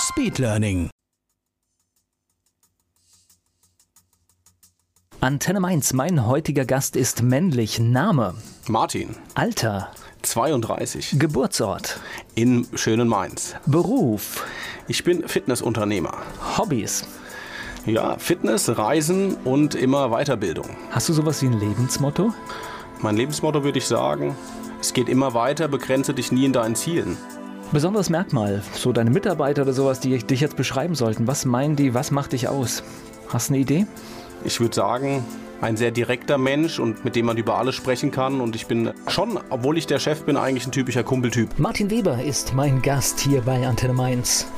Speed Learning. Antenne Mainz, mein heutiger Gast ist männlich. Name? Martin. Alter? 32. Geburtsort? In schönen Mainz. Beruf? Ich bin Fitnessunternehmer. Hobbys? Ja, Fitness, Reisen und immer Weiterbildung. Hast du sowas wie ein Lebensmotto? Mein Lebensmotto würde ich sagen, es geht immer weiter, begrenze dich nie in deinen Zielen. Besonderes Merkmal, so deine Mitarbeiter oder sowas, die dich jetzt beschreiben sollten. Was meinen die, was macht dich aus? Hast du eine Idee? Ich würde sagen, ein sehr direkter Mensch und mit dem man über alles sprechen kann. Und ich bin schon, obwohl ich der Chef bin, eigentlich ein typischer Kumpeltyp. Martin Weber ist mein Gast hier bei Antenne Mainz.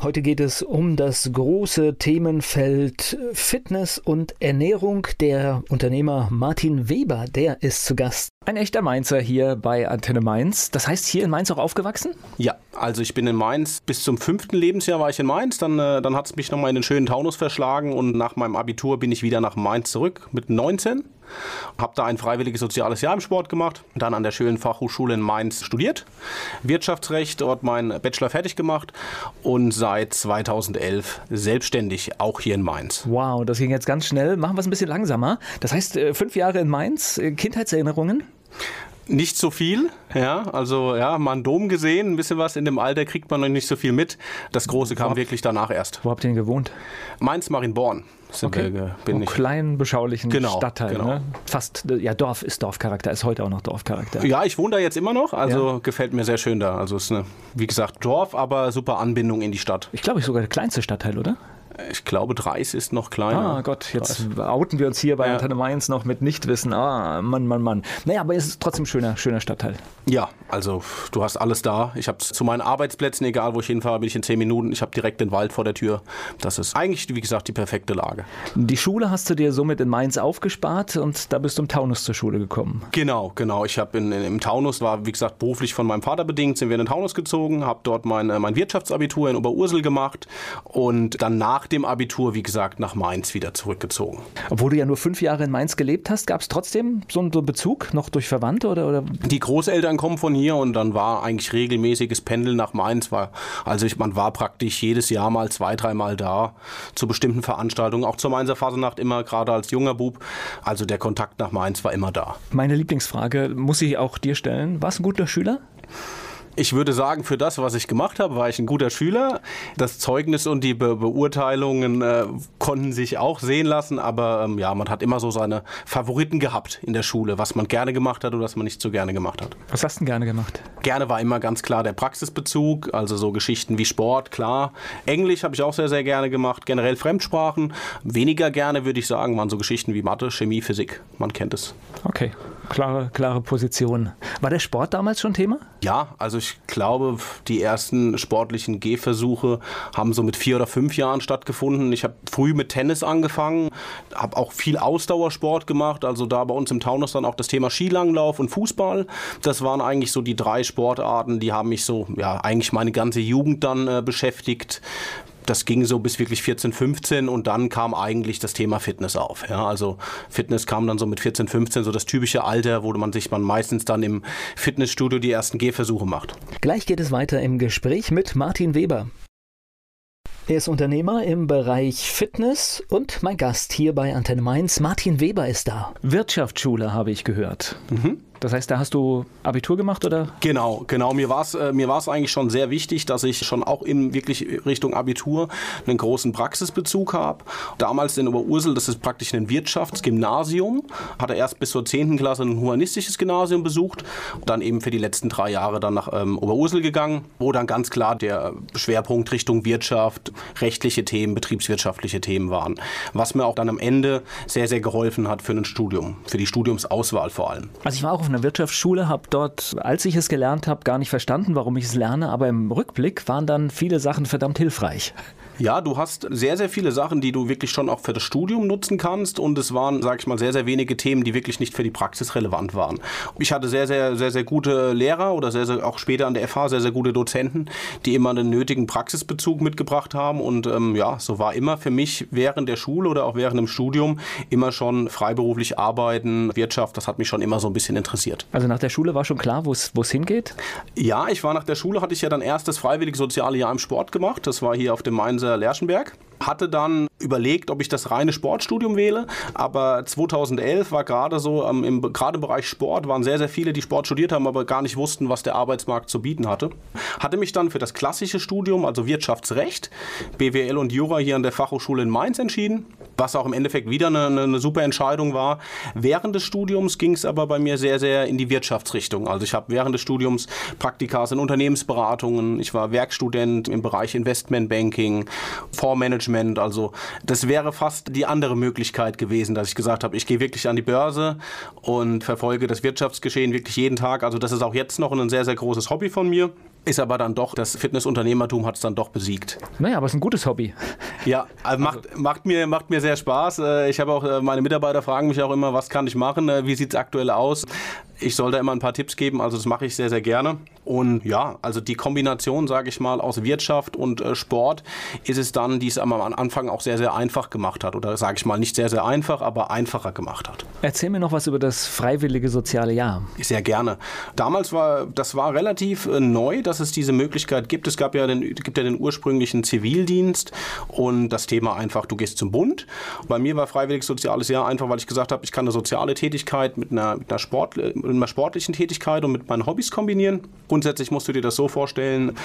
Heute geht es um das große Themenfeld Fitness und Ernährung. Der Unternehmer Martin Weber, der ist zu Gast. Ein echter Mainzer hier bei Antenne Mainz. Das heißt, hier in Mainz auch aufgewachsen? Ja, also ich bin in Mainz. Bis zum fünften Lebensjahr war ich in Mainz. Dann, äh, dann hat es mich nochmal in den schönen Taunus verschlagen und nach meinem Abitur bin ich wieder nach Mainz zurück mit 19. Habe da ein freiwilliges soziales Jahr im Sport gemacht, dann an der schönen Fachhochschule in Mainz studiert, Wirtschaftsrecht, dort meinen Bachelor fertig gemacht und seit 2011 selbstständig, auch hier in Mainz. Wow, das ging jetzt ganz schnell. Machen wir es ein bisschen langsamer. Das heißt, äh, fünf Jahre in Mainz, äh, Kindheitserinnerungen? Nicht so viel, ja. Also ja, mal einen Dom gesehen, ein bisschen was in dem Alter kriegt man noch nicht so viel mit. Das Große kam wo, wirklich danach erst. Wo habt ihr denn gewohnt? Mainz Marienborn sind okay. wir, bin oh, ich. kleinen, beschaulichen genau, Stadtteil. Genau. Ne? Fast, ja, Dorf ist Dorfcharakter, ist heute auch noch Dorfcharakter. Ja, ich wohne da jetzt immer noch, also ja. gefällt mir sehr schön da. Also es ist eine, wie gesagt, Dorf, aber super Anbindung in die Stadt. Ich glaube, ich sogar der kleinste Stadtteil, oder? Ich glaube, Dreis ist noch kleiner. Ah Gott, jetzt Dreis. outen wir uns hier bei ja. Antenne Mainz noch mit Nichtwissen. Ah, Mann, Mann, Mann. Naja, aber es ist trotzdem ein schöner, schöner Stadtteil. Ja, also du hast alles da. Ich habe zu meinen Arbeitsplätzen, egal wo ich hinfahre, bin ich in zehn Minuten. Ich habe direkt den Wald vor der Tür. Das ist eigentlich, wie gesagt, die perfekte Lage. Die Schule hast du dir somit in Mainz aufgespart und da bist du im Taunus zur Schule gekommen. Genau, genau. Ich habe im Taunus, war wie gesagt beruflich von meinem Vater bedingt, sind wir in den Taunus gezogen, habe dort mein, äh, mein Wirtschaftsabitur in Oberursel gemacht und dann nach dem Abitur, wie gesagt, nach Mainz wieder zurückgezogen. Obwohl du ja nur fünf Jahre in Mainz gelebt hast, gab es trotzdem so einen Bezug noch durch Verwandte oder, oder? Die Großeltern kommen von hier und dann war eigentlich regelmäßiges Pendeln nach Mainz. War, also ich, man war praktisch jedes Jahr mal zwei, dreimal da zu bestimmten Veranstaltungen, auch zur Mainzer Fasernacht immer, gerade als junger Bub. Also der Kontakt nach Mainz war immer da. Meine Lieblingsfrage muss ich auch dir stellen. Warst du ein guter Schüler? Ich würde sagen, für das, was ich gemacht habe, war ich ein guter Schüler. Das Zeugnis und die Be Beurteilungen äh, konnten sich auch sehen lassen, aber ähm, ja, man hat immer so seine Favoriten gehabt in der Schule, was man gerne gemacht hat und was man nicht so gerne gemacht hat. Was hast du denn gerne gemacht? Gerne war immer ganz klar der Praxisbezug, also so Geschichten wie Sport, klar. Englisch habe ich auch sehr, sehr gerne gemacht, generell Fremdsprachen. Weniger gerne, würde ich sagen, waren so Geschichten wie Mathe, Chemie, Physik. Man kennt es. Okay klare, klare Position. War der Sport damals schon Thema? Ja, also ich glaube, die ersten sportlichen Gehversuche haben so mit vier oder fünf Jahren stattgefunden. Ich habe früh mit Tennis angefangen, habe auch viel Ausdauersport gemacht. Also da bei uns im Taunus dann auch das Thema Skilanglauf und Fußball. Das waren eigentlich so die drei Sportarten, die haben mich so, ja, eigentlich meine ganze Jugend dann äh, beschäftigt das ging so bis wirklich 14, 15 und dann kam eigentlich das Thema Fitness auf. Ja, also Fitness kam dann so mit 14, 15, so das typische Alter, wo man sich man meistens dann im Fitnessstudio die ersten Gehversuche macht. Gleich geht es weiter im Gespräch mit Martin Weber. Er ist Unternehmer im Bereich Fitness und mein Gast hier bei Antenne Mainz, Martin Weber, ist da. Wirtschaftsschule habe ich gehört. Mhm. Das heißt, da hast du Abitur gemacht oder? Genau, genau. Mir war es äh, mir war's eigentlich schon sehr wichtig, dass ich schon auch in wirklich Richtung Abitur einen großen Praxisbezug habe. Damals in Oberursel, das ist praktisch ein Wirtschaftsgymnasium, hatte erst bis zur 10. Klasse ein humanistisches Gymnasium besucht, dann eben für die letzten drei Jahre dann nach ähm, Oberursel gegangen, wo dann ganz klar der Schwerpunkt Richtung Wirtschaft, rechtliche Themen, betriebswirtschaftliche Themen waren. Was mir auch dann am Ende sehr, sehr geholfen hat für ein Studium, für die Studiumsauswahl vor allem. Also ich war auch an der Wirtschaftsschule, habe dort, als ich es gelernt habe, gar nicht verstanden, warum ich es lerne, aber im Rückblick waren dann viele Sachen verdammt hilfreich. Ja, du hast sehr, sehr viele Sachen, die du wirklich schon auch für das Studium nutzen kannst und es waren, sag ich mal, sehr, sehr wenige Themen, die wirklich nicht für die Praxis relevant waren. Ich hatte sehr, sehr, sehr, sehr gute Lehrer oder sehr, sehr, auch später an der FH sehr, sehr gute Dozenten, die immer den nötigen Praxisbezug mitgebracht haben und ähm, ja, so war immer für mich während der Schule oder auch während dem Studium immer schon freiberuflich arbeiten, Wirtschaft, das hat mich schon immer so ein bisschen interessiert. Also nach der Schule war schon klar, wo es hingeht? Ja, ich war nach der Schule, hatte ich ja dann erst das freiwillige soziale Jahr im Sport gemacht. Das war hier auf dem Mainzer Lerchenberg. Hatte dann überlegt, ob ich das reine Sportstudium wähle, aber 2011 war gerade so, ähm, im, gerade im Bereich Sport waren sehr, sehr viele, die Sport studiert haben, aber gar nicht wussten, was der Arbeitsmarkt zu bieten hatte. Hatte mich dann für das klassische Studium, also Wirtschaftsrecht, BWL und Jura hier an der Fachhochschule in Mainz entschieden, was auch im Endeffekt wieder eine, eine super Entscheidung war. Während des Studiums ging es aber bei mir sehr, sehr in die Wirtschaftsrichtung. Also ich habe während des Studiums Praktikas in Unternehmensberatungen, ich war Werkstudent im Bereich Investmentbanking, Fondsmanagement, also das wäre fast die andere Möglichkeit gewesen, dass ich gesagt habe, ich gehe wirklich an die Börse und verfolge das Wirtschaftsgeschehen wirklich jeden Tag. Also das ist auch jetzt noch ein sehr, sehr großes Hobby von mir. Ist aber dann doch, das Fitnessunternehmertum hat es dann doch besiegt. Naja, aber es ist ein gutes Hobby. Ja, also macht, macht, mir, macht mir sehr Spaß. Äh, ich habe auch, äh, meine Mitarbeiter fragen mich auch immer, was kann ich machen, äh, wie sieht es aktuell aus. Ich soll da immer ein paar Tipps geben, also das mache ich sehr, sehr gerne. Und ja, also die Kombination, sage ich mal, aus Wirtschaft und äh, Sport ist es dann, die es am Anfang auch sehr, sehr einfach gemacht hat. Oder sage ich mal, nicht sehr, sehr einfach, aber einfacher gemacht hat. Erzähl mir noch was über das freiwillige soziale Jahr. Sehr gerne. Damals war, das war relativ äh, neu, dass es diese Möglichkeit gibt. Es gab ja den, gibt ja den ursprünglichen Zivildienst und das Thema einfach, du gehst zum Bund. Bei mir war freiwilliges soziales Jahr einfach, weil ich gesagt habe, ich kann eine soziale Tätigkeit mit einer, mit einer, Sport, mit einer sportlichen Tätigkeit und mit meinen Hobbys kombinieren. Grundsätzlich musst du dir das so vorstellen,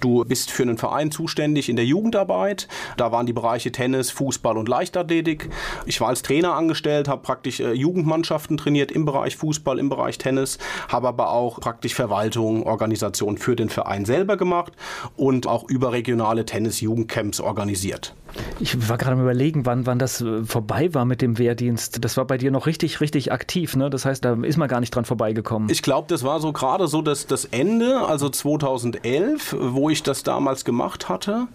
du bist für einen Verein zuständig in der Jugendarbeit. Da waren die Bereiche Tennis, Fußball und Leichtathletik. Ich war als Trainer angestellt, habe praktisch äh, Jugendmannschaften trainiert im Bereich Fußball, im Bereich Tennis, habe aber auch praktisch Verwaltung, Organisation für den Verein selber gemacht und auch überregionale Tennis-Jugendcamps organisiert. Ich war gerade am überlegen, wann, wann das äh, vorbei war mit dem Wehrdienst. Das war bei dir noch richtig, richtig aktiv, ne? Das heißt, da ist man gar nicht dran vorbeigekommen. Ich glaube, das war so gerade so das, das Ende, also 2011, wo ich das damals gemacht hatte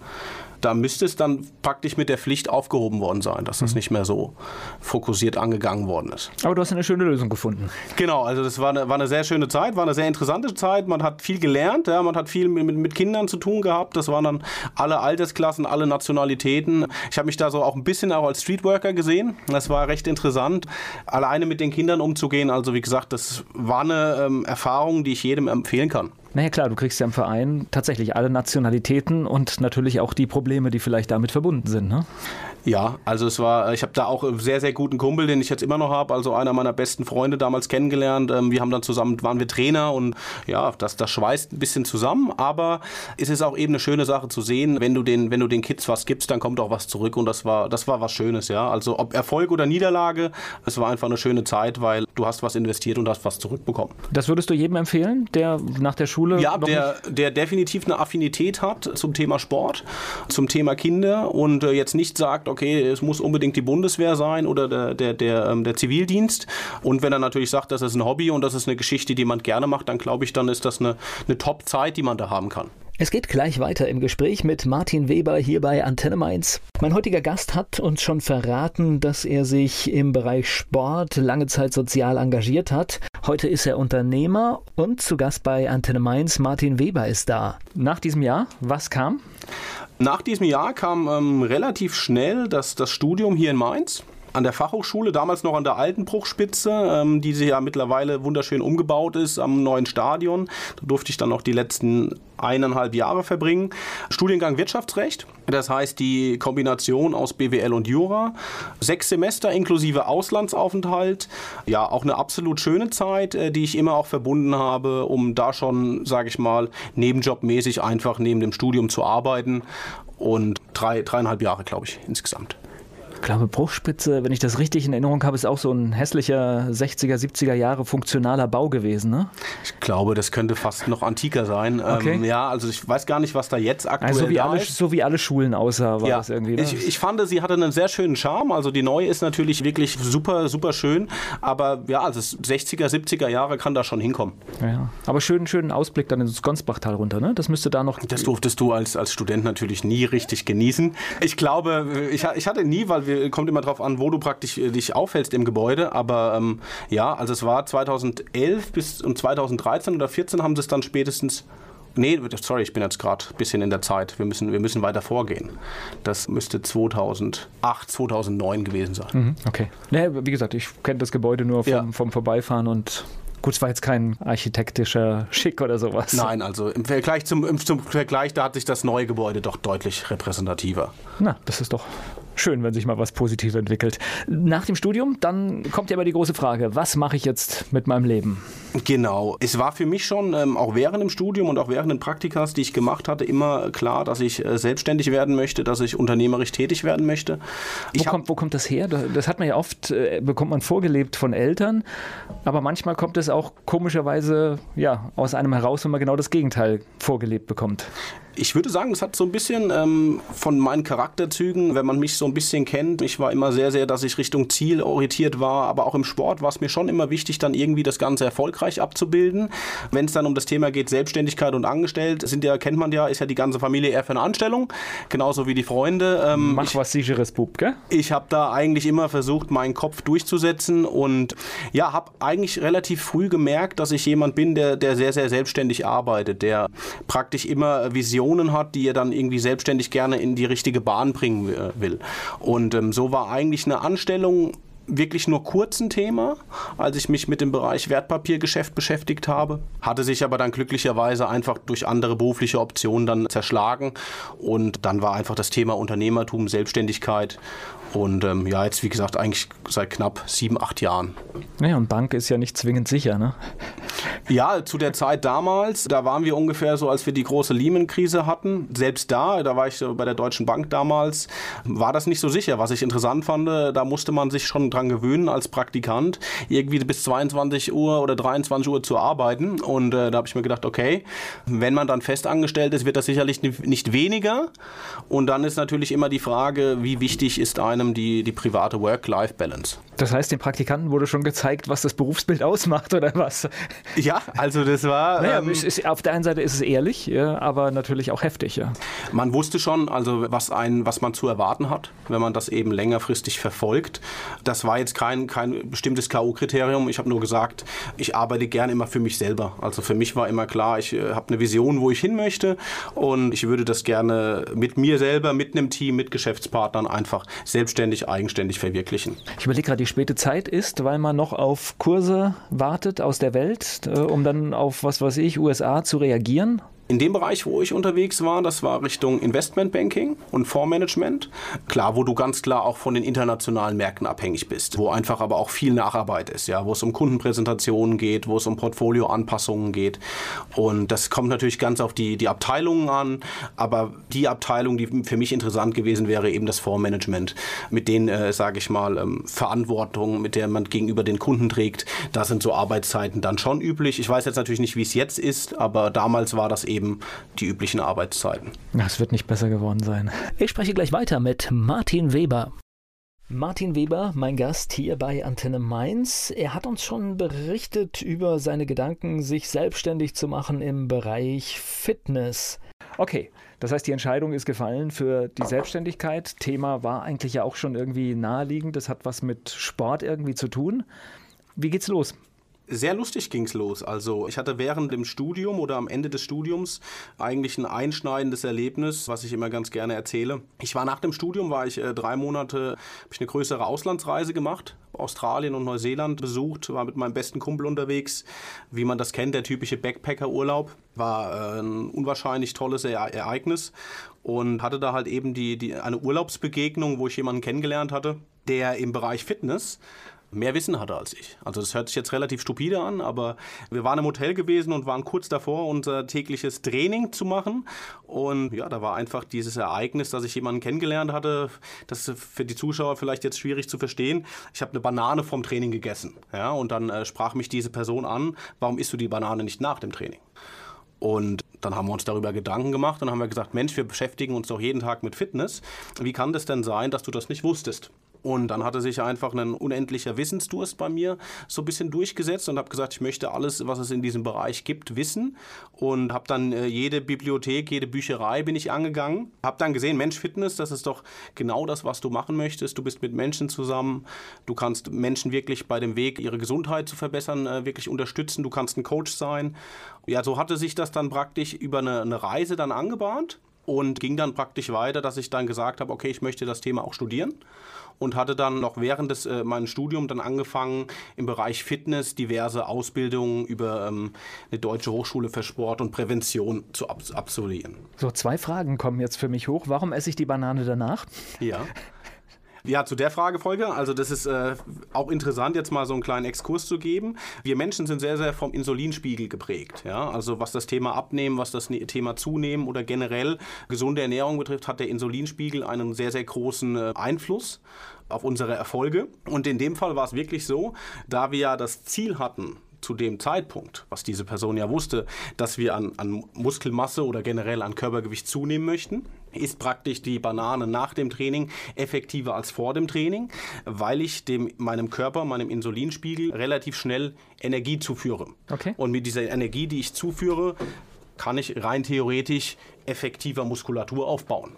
da müsste es dann praktisch mit der Pflicht aufgehoben worden sein, dass das mhm. nicht mehr so fokussiert angegangen worden ist. Aber du hast eine schöne Lösung gefunden. Genau, also das war eine, war eine sehr schöne Zeit, war eine sehr interessante Zeit. Man hat viel gelernt, ja, man hat viel mit, mit Kindern zu tun gehabt. Das waren dann alle Altersklassen, alle Nationalitäten. Ich habe mich da so auch ein bisschen auch als Streetworker gesehen. Das war recht interessant, alleine mit den Kindern umzugehen. Also wie gesagt, das war eine ähm, Erfahrung, die ich jedem empfehlen kann. Naja klar, du kriegst ja im Verein tatsächlich alle Nationalitäten und natürlich auch die Probleme, die vielleicht damit verbunden sind. Ne? Ja, also es war, ich habe da auch einen sehr, sehr guten Kumpel, den ich jetzt immer noch habe, also einer meiner besten Freunde damals kennengelernt. Ähm, wir haben dann zusammen, waren wir Trainer und ja, das, das schweißt ein bisschen zusammen, aber es ist auch eben eine schöne Sache zu sehen, wenn du den, wenn du den Kids was gibst, dann kommt auch was zurück und das war, das war was Schönes, ja. Also ob Erfolg oder Niederlage, es war einfach eine schöne Zeit, weil du hast was investiert und hast was zurückbekommen. Das würdest du jedem empfehlen, der nach der Schule. Ja, der, der definitiv eine Affinität hat zum Thema Sport, zum Thema Kinder und äh, jetzt nicht sagt, okay, es muss unbedingt die Bundeswehr sein oder der, der, der, ähm, der Zivildienst. Und wenn er natürlich sagt, das ist ein Hobby und das ist eine Geschichte, die man gerne macht, dann glaube ich, dann ist das eine, eine Top-Zeit, die man da haben kann. Es geht gleich weiter im Gespräch mit Martin Weber hier bei Antenne Mainz. Mein heutiger Gast hat uns schon verraten, dass er sich im Bereich Sport lange Zeit sozial engagiert hat. Heute ist er Unternehmer und zu Gast bei Antenne Mainz. Martin Weber ist da. Nach diesem Jahr, was kam? Nach diesem Jahr kam ähm, relativ schnell das, das Studium hier in Mainz an der Fachhochschule, damals noch an der alten Bruchspitze, ähm, die ja mittlerweile wunderschön umgebaut ist am neuen Stadion. Da durfte ich dann noch die letzten eineinhalb Jahre verbringen. Studiengang Wirtschaftsrecht, das heißt die Kombination aus BWL und Jura. Sechs Semester inklusive Auslandsaufenthalt. Ja, auch eine absolut schöne Zeit, äh, die ich immer auch verbunden habe, um da schon, sage ich mal, nebenjobmäßig einfach neben dem Studium zu arbeiten. Und drei, dreieinhalb Jahre, glaube ich, insgesamt. Ich glaube, Bruchspitze, wenn ich das richtig in Erinnerung habe, ist auch so ein hässlicher 60er, 70er Jahre funktionaler Bau gewesen, ne? Ich glaube, das könnte fast noch antiker sein. Okay. Ähm, ja, also ich weiß gar nicht, was da jetzt aktuell also so wie alle, ist. So wie alle Schulen aussah, war ja. das irgendwie. Ne? Ich, ich fand, sie hatte einen sehr schönen Charme. Also die neue ist natürlich wirklich super, super schön. Aber ja, also 60er, 70er Jahre kann da schon hinkommen. Ja, aber schönen, schönen Ausblick dann ins Gonsbachtal runter, ne? Das müsste da noch. Das durftest du als, als Student natürlich nie richtig genießen. Ich glaube, ich, ich hatte nie, weil wir, kommt immer darauf an, wo du praktisch äh, dich aufhältst im Gebäude. Aber ähm, ja, also es war 2011 bis und 2013 oder 2014 haben sie es dann spätestens Nee, sorry, ich bin jetzt gerade ein bisschen in der Zeit. Wir müssen, wir müssen weiter vorgehen. Das müsste 2008, 2009 gewesen sein. Mhm, okay. Nee, wie gesagt, ich kenne das Gebäude nur vom, ja. vom Vorbeifahren und Gut, es war jetzt kein architektischer Schick oder sowas. Nein, also im Vergleich zum, im, zum Vergleich, da hat sich das neue Gebäude doch deutlich repräsentativer. Na, das ist doch schön, wenn sich mal was Positives entwickelt. Nach dem Studium, dann kommt ja aber die große Frage, was mache ich jetzt mit meinem Leben? Genau. Es war für mich schon ähm, auch während dem Studium und auch während den Praktikas, die ich gemacht hatte, immer klar, dass ich äh, selbstständig werden möchte, dass ich unternehmerisch tätig werden möchte. Wo kommt, wo kommt das her? Das hat man ja oft, äh, bekommt man vorgelebt von Eltern, aber manchmal kommt es auch komischerweise ja, aus einem heraus, wenn man genau das Gegenteil vorgelebt bekommt. Ich würde sagen, es hat so ein bisschen ähm, von meinen Charakterzügen, wenn man mich so ein bisschen kennt. Ich war immer sehr, sehr, dass ich Richtung Ziel orientiert war, aber auch im Sport war es mir schon immer wichtig, dann irgendwie das Ganze erfolgreich abzubilden. Wenn es dann um das Thema geht, Selbstständigkeit und Angestellt, sind ja, kennt man ja, ist ja die ganze Familie eher für eine Anstellung, genauso wie die Freunde. Ähm, Mach ich, was sicheres Bub, gell? Ich habe da eigentlich immer versucht, meinen Kopf durchzusetzen und ja, habe eigentlich relativ früh gemerkt, dass ich jemand bin, der, der sehr, sehr selbstständig arbeitet, der praktisch immer Visionen Visionen hat, die er dann irgendwie selbstständig gerne in die richtige Bahn bringen äh, will. Und ähm, so war eigentlich eine Anstellung wirklich nur kurz ein Thema, als ich mich mit dem Bereich Wertpapiergeschäft beschäftigt habe. Hatte sich aber dann glücklicherweise einfach durch andere berufliche Optionen dann zerschlagen. Und dann war einfach das Thema Unternehmertum, Selbstständigkeit und ähm, ja, jetzt wie gesagt eigentlich seit knapp sieben, acht Jahren. Naja, und Bank ist ja nicht zwingend sicher, ne? Ja, zu der Zeit damals, da waren wir ungefähr so, als wir die große Lehman-Krise hatten. Selbst da, da war ich bei der Deutschen Bank damals, war das nicht so sicher. Was ich interessant fand, da musste man sich schon dran gewöhnen als Praktikant, irgendwie bis 22 Uhr oder 23 Uhr zu arbeiten. Und äh, da habe ich mir gedacht, okay, wenn man dann festangestellt ist, wird das sicherlich nicht weniger. Und dann ist natürlich immer die Frage, wie wichtig ist einem einem die, die private Work-Life-Balance. Das heißt, den Praktikanten wurde schon gezeigt, was das Berufsbild ausmacht oder was? Ja, also das war. Naja, ähm, ist, auf der einen Seite ist es ehrlich, ja, aber natürlich auch heftig. Ja. Man wusste schon, also was, ein, was man zu erwarten hat, wenn man das eben längerfristig verfolgt. Das war jetzt kein, kein bestimmtes K.O.-Kriterium. Ich habe nur gesagt, ich arbeite gern immer für mich selber. Also für mich war immer klar, ich äh, habe eine Vision, wo ich hin möchte und ich würde das gerne mit mir selber, mit einem Team, mit Geschäftspartnern einfach selbstständig, eigenständig verwirklichen. Ich überlege gerade, die späte Zeit ist, weil man noch auf Kurse wartet aus der Welt, um dann auf, was weiß ich, USA zu reagieren? In dem Bereich, wo ich unterwegs war, das war Richtung Investmentbanking und Fondsmanagement. Klar, wo du ganz klar auch von den internationalen Märkten abhängig bist, wo einfach aber auch viel Nacharbeit ist, ja, wo es um Kundenpräsentationen geht, wo es um Portfolioanpassungen geht. Und das kommt natürlich ganz auf die, die Abteilungen an, aber die Abteilung, die für mich interessant gewesen wäre, eben das Fondsmanagement, mit den, äh, sage ich mal, ähm, Verantwortung, mit der man gegenüber den Kunden trägt. Da sind so Arbeitszeiten dann schon üblich. Ich weiß jetzt natürlich nicht, wie es jetzt ist, aber damals war das eben eben die üblichen Arbeitszeiten. Es wird nicht besser geworden sein. Ich spreche gleich weiter mit Martin Weber. Martin Weber, mein Gast hier bei Antenne Mainz. Er hat uns schon berichtet über seine Gedanken, sich selbstständig zu machen im Bereich Fitness. Okay, das heißt, die Entscheidung ist gefallen für die Selbstständigkeit. Thema war eigentlich ja auch schon irgendwie naheliegend. Das hat was mit Sport irgendwie zu tun. Wie geht's los? Sehr lustig ging es los. Also ich hatte während dem Studium oder am Ende des Studiums eigentlich ein einschneidendes Erlebnis, was ich immer ganz gerne erzähle. Ich war nach dem Studium, war ich äh, drei Monate, habe ich eine größere Auslandsreise gemacht, Australien und Neuseeland besucht, war mit meinem besten Kumpel unterwegs. Wie man das kennt, der typische Backpacker-Urlaub. War äh, ein unwahrscheinlich tolles e Ereignis und hatte da halt eben die, die, eine Urlaubsbegegnung, wo ich jemanden kennengelernt hatte, der im Bereich Fitness mehr Wissen hatte als ich. Also das hört sich jetzt relativ stupide an, aber wir waren im Hotel gewesen und waren kurz davor, unser tägliches Training zu machen. Und ja, da war einfach dieses Ereignis, dass ich jemanden kennengelernt hatte. Das ist für die Zuschauer vielleicht jetzt schwierig zu verstehen. Ich habe eine Banane vom Training gegessen. Ja, und dann äh, sprach mich diese Person an, warum isst du die Banane nicht nach dem Training? Und dann haben wir uns darüber Gedanken gemacht und haben wir gesagt, Mensch, wir beschäftigen uns doch jeden Tag mit Fitness. Wie kann das denn sein, dass du das nicht wusstest? Und dann hatte sich einfach ein unendlicher Wissensdurst bei mir so ein bisschen durchgesetzt und habe gesagt, ich möchte alles, was es in diesem Bereich gibt, wissen. Und habe dann äh, jede Bibliothek, jede Bücherei bin ich angegangen. Habe dann gesehen, Mensch, Fitness, das ist doch genau das, was du machen möchtest. Du bist mit Menschen zusammen. Du kannst Menschen wirklich bei dem Weg, ihre Gesundheit zu verbessern, äh, wirklich unterstützen. Du kannst ein Coach sein. Ja, so hatte sich das dann praktisch über eine, eine Reise dann angebahnt und ging dann praktisch weiter, dass ich dann gesagt habe, okay, ich möchte das Thema auch studieren und hatte dann noch während des äh, meines Studiums dann angefangen im Bereich Fitness diverse Ausbildungen über ähm, eine deutsche Hochschule für Sport und Prävention zu ab absolvieren. So zwei Fragen kommen jetzt für mich hoch. Warum esse ich die Banane danach? Ja. Ja, zu der Fragefolge. Also das ist äh, auch interessant, jetzt mal so einen kleinen Exkurs zu geben. Wir Menschen sind sehr, sehr vom Insulinspiegel geprägt. Ja? Also was das Thema Abnehmen, was das ne-, Thema Zunehmen oder generell gesunde Ernährung betrifft, hat der Insulinspiegel einen sehr, sehr großen äh, Einfluss auf unsere Erfolge. Und in dem Fall war es wirklich so, da wir ja das Ziel hatten, zu dem Zeitpunkt, was diese Person ja wusste, dass wir an, an Muskelmasse oder generell an Körpergewicht zunehmen möchten, ist praktisch die Banane nach dem Training effektiver als vor dem Training, weil ich dem, meinem Körper, meinem Insulinspiegel relativ schnell Energie zuführe. Okay. Und mit dieser Energie, die ich zuführe, kann ich rein theoretisch effektiver Muskulatur aufbauen.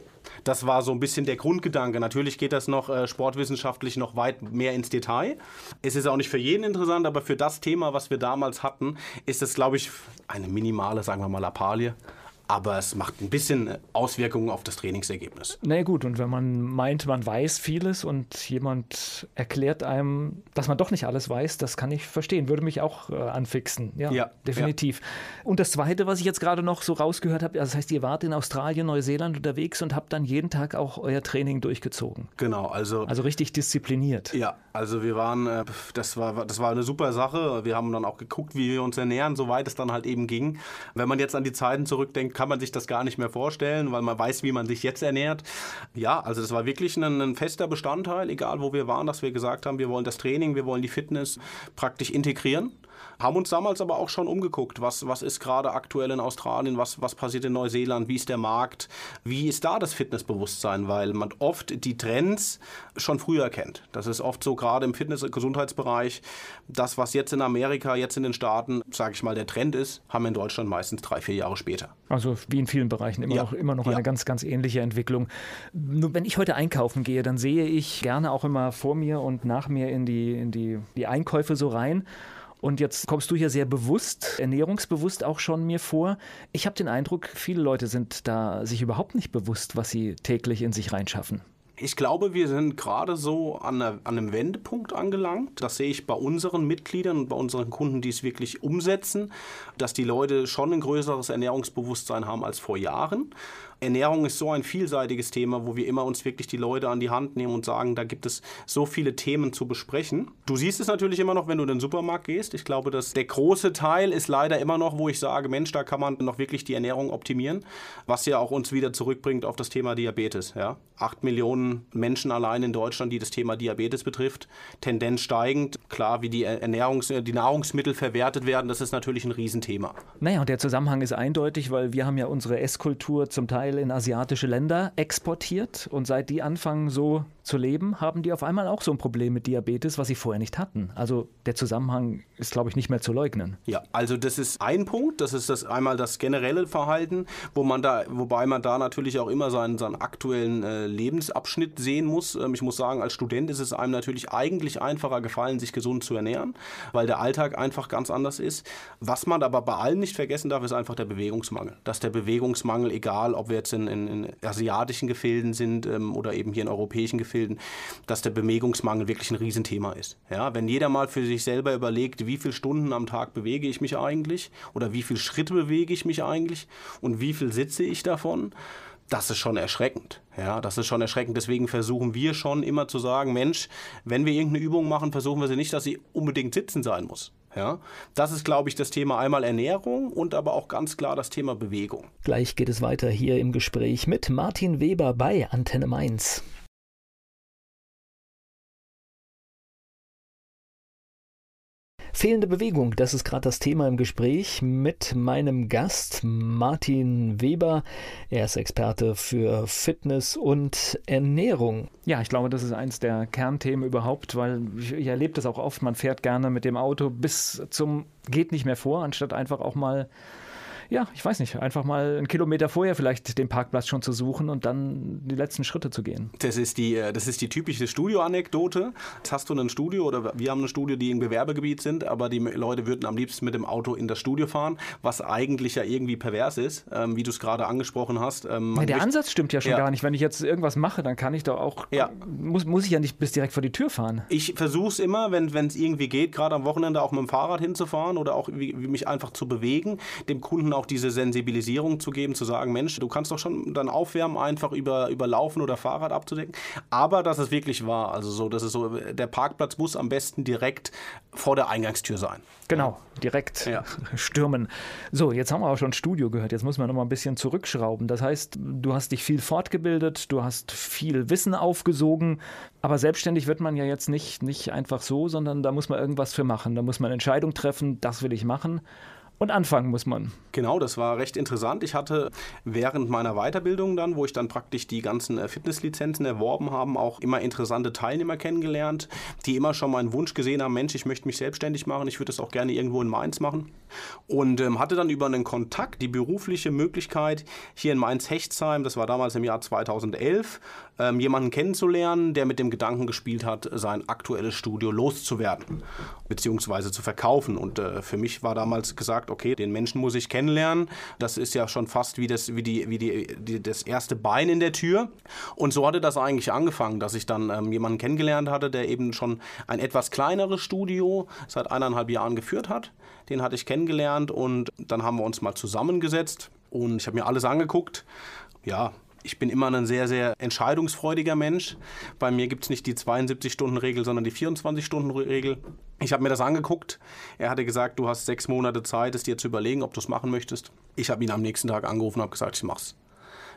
Das war so ein bisschen der Grundgedanke. Natürlich geht das noch äh, sportwissenschaftlich noch weit mehr ins Detail. Es ist auch nicht für jeden interessant, aber für das Thema, was wir damals hatten, ist es, glaube ich, eine minimale, sagen wir mal, Lappalie aber es macht ein bisschen Auswirkungen auf das Trainingsergebnis. Na nee, gut, und wenn man meint, man weiß vieles und jemand erklärt einem, dass man doch nicht alles weiß, das kann ich verstehen, würde mich auch äh, anfixen. Ja, ja definitiv. Ja. Und das Zweite, was ich jetzt gerade noch so rausgehört habe, also das heißt, ihr wart in Australien, Neuseeland unterwegs und habt dann jeden Tag auch euer Training durchgezogen. Genau, also. Also richtig diszipliniert. Ja, also wir waren, äh, das war, das war eine super Sache. Wir haben dann auch geguckt, wie wir uns ernähren, soweit es dann halt eben ging. Wenn man jetzt an die Zeiten zurückdenkt, kann man sich das gar nicht mehr vorstellen, weil man weiß, wie man sich jetzt ernährt. Ja, also das war wirklich ein, ein fester Bestandteil, egal wo wir waren, dass wir gesagt haben, wir wollen das Training, wir wollen die Fitness praktisch integrieren. Haben uns damals aber auch schon umgeguckt, was, was ist gerade aktuell in Australien, was, was passiert in Neuseeland, wie ist der Markt, wie ist da das Fitnessbewusstsein, weil man oft die Trends schon früher kennt. Das ist oft so gerade im Fitness- und Gesundheitsbereich, das, was jetzt in Amerika, jetzt in den Staaten, sage ich mal, der Trend ist, haben wir in Deutschland meistens drei, vier Jahre später. Also wie in vielen Bereichen immer ja. noch, immer noch ja. eine ganz, ganz ähnliche Entwicklung. Nur wenn ich heute einkaufen gehe, dann sehe ich gerne auch immer vor mir und nach mir in die, in die, die Einkäufe so rein. Und jetzt kommst du hier sehr bewusst, ernährungsbewusst auch schon mir vor. Ich habe den Eindruck, viele Leute sind da sich überhaupt nicht bewusst, was sie täglich in sich reinschaffen. Ich glaube, wir sind gerade so an, einer, an, einem Wendepunkt angelangt. Das sehe ich bei unseren Mitgliedern und bei unseren Kunden, die es wirklich umsetzen, dass die Leute schon ein größeres Ernährungsbewusstsein haben als vor Jahren. Ernährung ist so ein vielseitiges Thema, wo wir immer uns wirklich die Leute an die Hand nehmen und sagen, da gibt es so viele Themen zu besprechen. Du siehst es natürlich immer noch, wenn du in den Supermarkt gehst. Ich glaube, dass der große Teil ist leider immer noch, wo ich sage, Mensch, da kann man noch wirklich die Ernährung optimieren, was ja auch uns wieder zurückbringt auf das Thema Diabetes. Ja? Acht Millionen Menschen allein in Deutschland, die das Thema Diabetes betrifft, Tendenz steigend. Klar, wie die Ernährungs-, die Nahrungsmittel verwertet werden, das ist natürlich ein Riesenthema. Naja, und der Zusammenhang ist eindeutig, weil wir haben ja unsere Esskultur zum Teil Teil in asiatische Länder exportiert und seit die anfangen so zu leben, haben die auf einmal auch so ein Problem mit Diabetes, was sie vorher nicht hatten. Also der Zusammenhang ist, glaube ich, nicht mehr zu leugnen. Ja, also das ist ein Punkt, das ist das einmal das generelle Verhalten, wo man da, wobei man da natürlich auch immer seinen, seinen aktuellen äh, Lebensabschnitt sehen muss. Ähm, ich muss sagen, als Student ist es einem natürlich eigentlich einfacher gefallen, sich gesund zu ernähren, weil der Alltag einfach ganz anders ist. Was man aber bei allen nicht vergessen darf, ist einfach der Bewegungsmangel. Dass der Bewegungsmangel, egal ob wir jetzt in, in, in asiatischen Gefilden sind ähm, oder eben hier in europäischen Gefilden, dass der Bewegungsmangel wirklich ein Riesenthema ist. Ja, wenn jeder mal für sich selber überlegt, wie viele Stunden am Tag bewege ich mich eigentlich oder wie viele Schritte bewege ich mich eigentlich und wie viel sitze ich davon, das ist schon erschreckend. Ja, das ist schon erschreckend. Deswegen versuchen wir schon immer zu sagen, Mensch, wenn wir irgendeine Übung machen, versuchen wir sie nicht, dass sie unbedingt sitzen sein muss. Ja, das ist, glaube ich, das Thema einmal Ernährung und aber auch ganz klar das Thema Bewegung. Gleich geht es weiter hier im Gespräch mit Martin Weber bei Antenne Mainz. Fehlende Bewegung, das ist gerade das Thema im Gespräch mit meinem Gast Martin Weber. Er ist Experte für Fitness und Ernährung. Ja, ich glaube, das ist eins der Kernthemen überhaupt, weil ich, ich erlebe das auch oft. Man fährt gerne mit dem Auto bis zum geht nicht mehr vor, anstatt einfach auch mal ja, ich weiß nicht, einfach mal einen Kilometer vorher vielleicht den Parkplatz schon zu suchen und dann die letzten Schritte zu gehen. Das ist die, äh, das ist die typische Studioanekdote. Jetzt hast du ein Studio oder wir haben ein Studio, die im Gewerbegebiet sind, aber die Leute würden am liebsten mit dem Auto in das Studio fahren, was eigentlich ja irgendwie pervers ist, ähm, wie du es gerade angesprochen hast. Ähm, ja, der Ansatz stimmt ja schon ja. gar nicht. Wenn ich jetzt irgendwas mache, dann kann ich doch auch, ja. muss, muss ich ja nicht bis direkt vor die Tür fahren. Ich versuche es immer, wenn es irgendwie geht, gerade am Wochenende auch mit dem Fahrrad hinzufahren oder auch wie, wie mich einfach zu bewegen, dem Kunden auch diese Sensibilisierung zu geben, zu sagen, Mensch, du kannst doch schon dann aufwärmen, einfach über, über Laufen oder Fahrrad abzudecken. Aber dass es wirklich war, also so, dass es so, der Parkplatz muss am besten direkt vor der Eingangstür sein. Genau, direkt ja. stürmen. So, jetzt haben wir auch schon Studio gehört. Jetzt muss man noch mal ein bisschen zurückschrauben. Das heißt, du hast dich viel fortgebildet, du hast viel Wissen aufgesogen, aber selbstständig wird man ja jetzt nicht, nicht einfach so, sondern da muss man irgendwas für machen. Da muss man Entscheidung treffen, das will ich machen. Und anfangen muss man. Genau, das war recht interessant. Ich hatte während meiner Weiterbildung dann, wo ich dann praktisch die ganzen äh, Fitnesslizenzen erworben habe, auch immer interessante Teilnehmer kennengelernt, die immer schon meinen Wunsch gesehen haben, Mensch, ich möchte mich selbstständig machen, ich würde das auch gerne irgendwo in Mainz machen. Und ähm, hatte dann über einen Kontakt die berufliche Möglichkeit, hier in Mainz-Hechtsheim, das war damals im Jahr 2011, ähm, jemanden kennenzulernen, der mit dem Gedanken gespielt hat, sein aktuelles Studio loszuwerden, beziehungsweise zu verkaufen. Und äh, für mich war damals gesagt, okay, den Menschen muss ich kennenlernen. Das ist ja schon fast wie, das, wie, die, wie die, die, das erste Bein in der Tür. Und so hatte das eigentlich angefangen, dass ich dann ähm, jemanden kennengelernt hatte, der eben schon ein etwas kleineres Studio seit eineinhalb Jahren geführt hat. Den hatte ich kennengelernt und dann haben wir uns mal zusammengesetzt und ich habe mir alles angeguckt. Ja, ich bin immer ein sehr, sehr entscheidungsfreudiger Mensch. Bei mir gibt es nicht die 72-Stunden-Regel, sondern die 24-Stunden-Regel. Ich habe mir das angeguckt. Er hatte gesagt, du hast sechs Monate Zeit, es dir zu überlegen, ob du es machen möchtest. Ich habe ihn am nächsten Tag angerufen und habe gesagt, ich mach's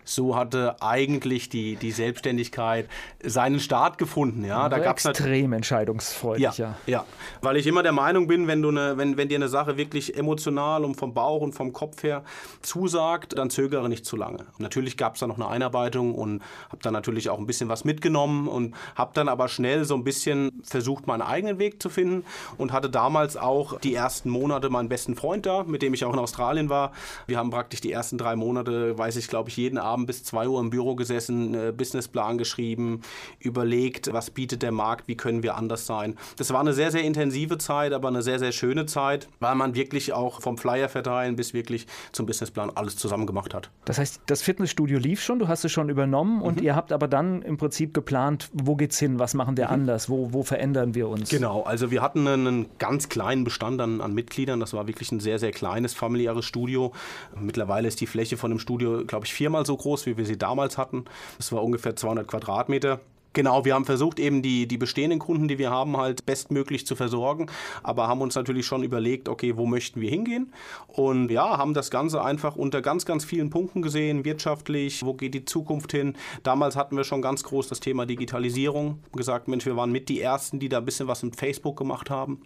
so hatte eigentlich die, die Selbstständigkeit seinen Start gefunden. Ja, da gab's extrem entscheidungsfreudig. Ja, ja, ja, weil ich immer der Meinung bin, wenn, du eine, wenn, wenn dir eine Sache wirklich emotional und vom Bauch und vom Kopf her zusagt, dann zögere nicht zu lange. Natürlich gab es da noch eine Einarbeitung und habe dann natürlich auch ein bisschen was mitgenommen und habe dann aber schnell so ein bisschen versucht, meinen eigenen Weg zu finden und hatte damals auch die ersten Monate meinen besten Freund da, mit dem ich auch in Australien war. Wir haben praktisch die ersten drei Monate, weiß ich, glaube ich, jeden Abend Abend bis 2 Uhr im Büro gesessen, äh, Businessplan geschrieben, überlegt, was bietet der Markt, wie können wir anders sein. Das war eine sehr, sehr intensive Zeit, aber eine sehr, sehr schöne Zeit, weil man wirklich auch vom Flyer verteilen bis wirklich zum Businessplan alles zusammen gemacht hat. Das heißt, das Fitnessstudio lief schon, du hast es schon übernommen und mhm. ihr habt aber dann im Prinzip geplant, wo geht's hin, was machen wir mhm. anders, wo, wo verändern wir uns? Genau, also wir hatten einen ganz kleinen Bestand an, an Mitgliedern, das war wirklich ein sehr, sehr kleines familiäres Studio. Mittlerweile ist die Fläche von dem Studio, glaube ich, viermal so groß, wie wir sie damals hatten. Das war ungefähr 200 Quadratmeter. Genau, wir haben versucht, eben die, die bestehenden Kunden, die wir haben, halt bestmöglich zu versorgen, aber haben uns natürlich schon überlegt, okay, wo möchten wir hingehen? Und ja, haben das Ganze einfach unter ganz, ganz vielen Punkten gesehen, wirtschaftlich, wo geht die Zukunft hin? Damals hatten wir schon ganz groß das Thema Digitalisierung, gesagt, Mensch, wir waren mit die Ersten, die da ein bisschen was mit Facebook gemacht haben.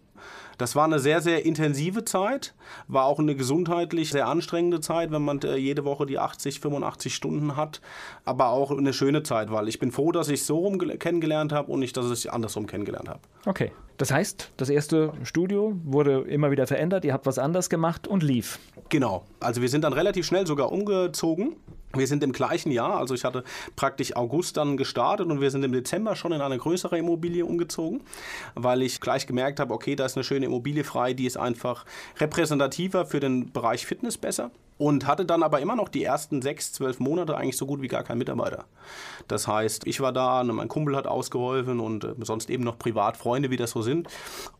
Das war eine sehr, sehr intensive Zeit, war auch eine gesundheitlich sehr anstrengende Zeit, wenn man äh, jede Woche die 80, 85 Stunden hat, aber auch eine schöne Zeit, weil ich bin froh, dass ich so rum kennengelernt habe und nicht, dass ich andersrum kennengelernt habe. Okay. Das heißt, das erste Studio wurde immer wieder verändert, ihr habt was anders gemacht und lief. Genau. Also wir sind dann relativ schnell sogar umgezogen. Wir sind im gleichen Jahr, also ich hatte praktisch August dann gestartet und wir sind im Dezember schon in eine größere Immobilie umgezogen, weil ich gleich gemerkt habe, okay, da ist eine schöne Immobilie frei, die ist einfach repräsentativer für den Bereich Fitness besser und hatte dann aber immer noch die ersten sechs, zwölf Monate eigentlich so gut wie gar keinen Mitarbeiter. Das heißt, ich war da, mein Kumpel hat ausgeholfen und äh, sonst eben noch privat Freunde, wie das so sind.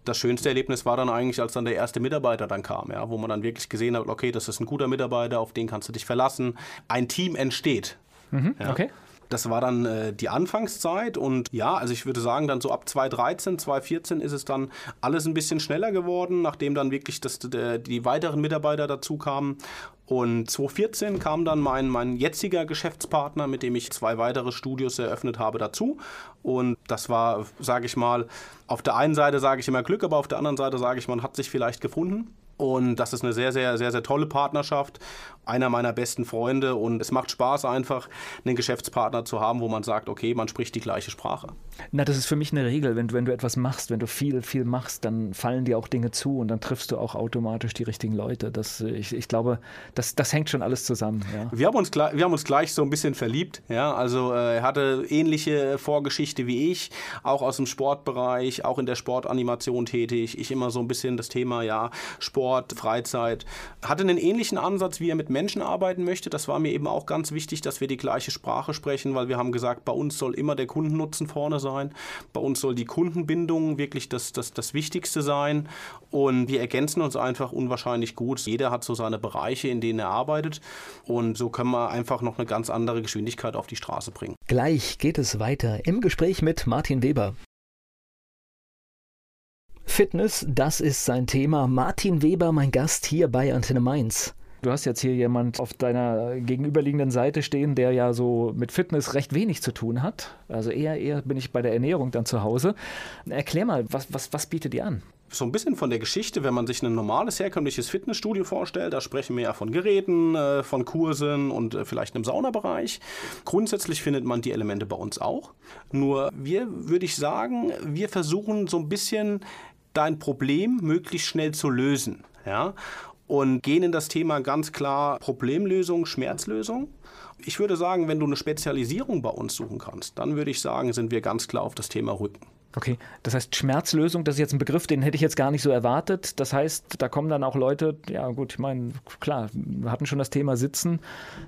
Das schönste Erlebnis war dann eigentlich, als dann der erste Mitarbeiter dann kam, ja, wo man dann wirklich gesehen hat, okay, das ist ein guter Mitarbeiter, auf den kannst du dich verlassen. Ein Team entsteht. Mhm, ja. Okay. Das war dann äh, die Anfangszeit und ja, also ich würde sagen, dann so ab 2013, 2014 ist es dann alles ein bisschen schneller geworden, nachdem dann wirklich das, der, die weiteren Mitarbeiter dazu kamen. Und 2014 kam dann mein, mein jetziger Geschäftspartner, mit dem ich zwei weitere Studios eröffnet habe, dazu. Und das war, sage ich mal, auf der einen Seite sage ich immer Glück, aber auf der anderen Seite sage ich, man hat sich vielleicht gefunden. Und das ist eine sehr, sehr, sehr, sehr tolle Partnerschaft. Einer meiner besten Freunde. Und es macht Spaß, einfach einen Geschäftspartner zu haben, wo man sagt, okay, man spricht die gleiche Sprache. Na, das ist für mich eine Regel. Wenn du, wenn du etwas machst, wenn du viel, viel machst, dann fallen dir auch Dinge zu und dann triffst du auch automatisch die richtigen Leute. Das, ich, ich glaube, das, das hängt schon alles zusammen. Ja. Wir, haben uns, wir haben uns gleich so ein bisschen verliebt. Ja? Also äh, er hatte ähnliche Vorgeschichte wie ich, auch aus dem Sportbereich, auch in der Sportanimation tätig. Ich immer so ein bisschen das Thema, ja, Sport Sport, Freizeit. Hatte einen ähnlichen Ansatz, wie er mit Menschen arbeiten möchte. Das war mir eben auch ganz wichtig, dass wir die gleiche Sprache sprechen, weil wir haben gesagt, bei uns soll immer der Kundennutzen vorne sein. Bei uns soll die Kundenbindung wirklich das, das, das Wichtigste sein. Und wir ergänzen uns einfach unwahrscheinlich gut. Jeder hat so seine Bereiche, in denen er arbeitet. Und so können wir einfach noch eine ganz andere Geschwindigkeit auf die Straße bringen. Gleich geht es weiter im Gespräch mit Martin Weber. Fitness, das ist sein Thema. Martin Weber, mein Gast hier bei Antenne Mainz. Du hast jetzt hier jemand auf deiner gegenüberliegenden Seite stehen, der ja so mit Fitness recht wenig zu tun hat. Also eher, eher bin ich bei der Ernährung dann zu Hause. Erklär mal, was, was, was bietet ihr an? so ein bisschen von der Geschichte, wenn man sich ein normales, herkömmliches Fitnessstudio vorstellt, da sprechen wir ja von Geräten, äh, von Kursen und äh, vielleicht einem Saunabereich. Grundsätzlich findet man die Elemente bei uns auch. Nur wir, würde ich sagen, wir versuchen so ein bisschen dein Problem möglichst schnell zu lösen. Ja? Und gehen in das Thema ganz klar Problemlösung, Schmerzlösung. Ich würde sagen, wenn du eine Spezialisierung bei uns suchen kannst, dann würde ich sagen, sind wir ganz klar auf das Thema Rücken. Okay, das heißt Schmerzlösung, das ist jetzt ein Begriff, den hätte ich jetzt gar nicht so erwartet. Das heißt, da kommen dann auch Leute, ja gut, ich meine, klar, wir hatten schon das Thema Sitzen.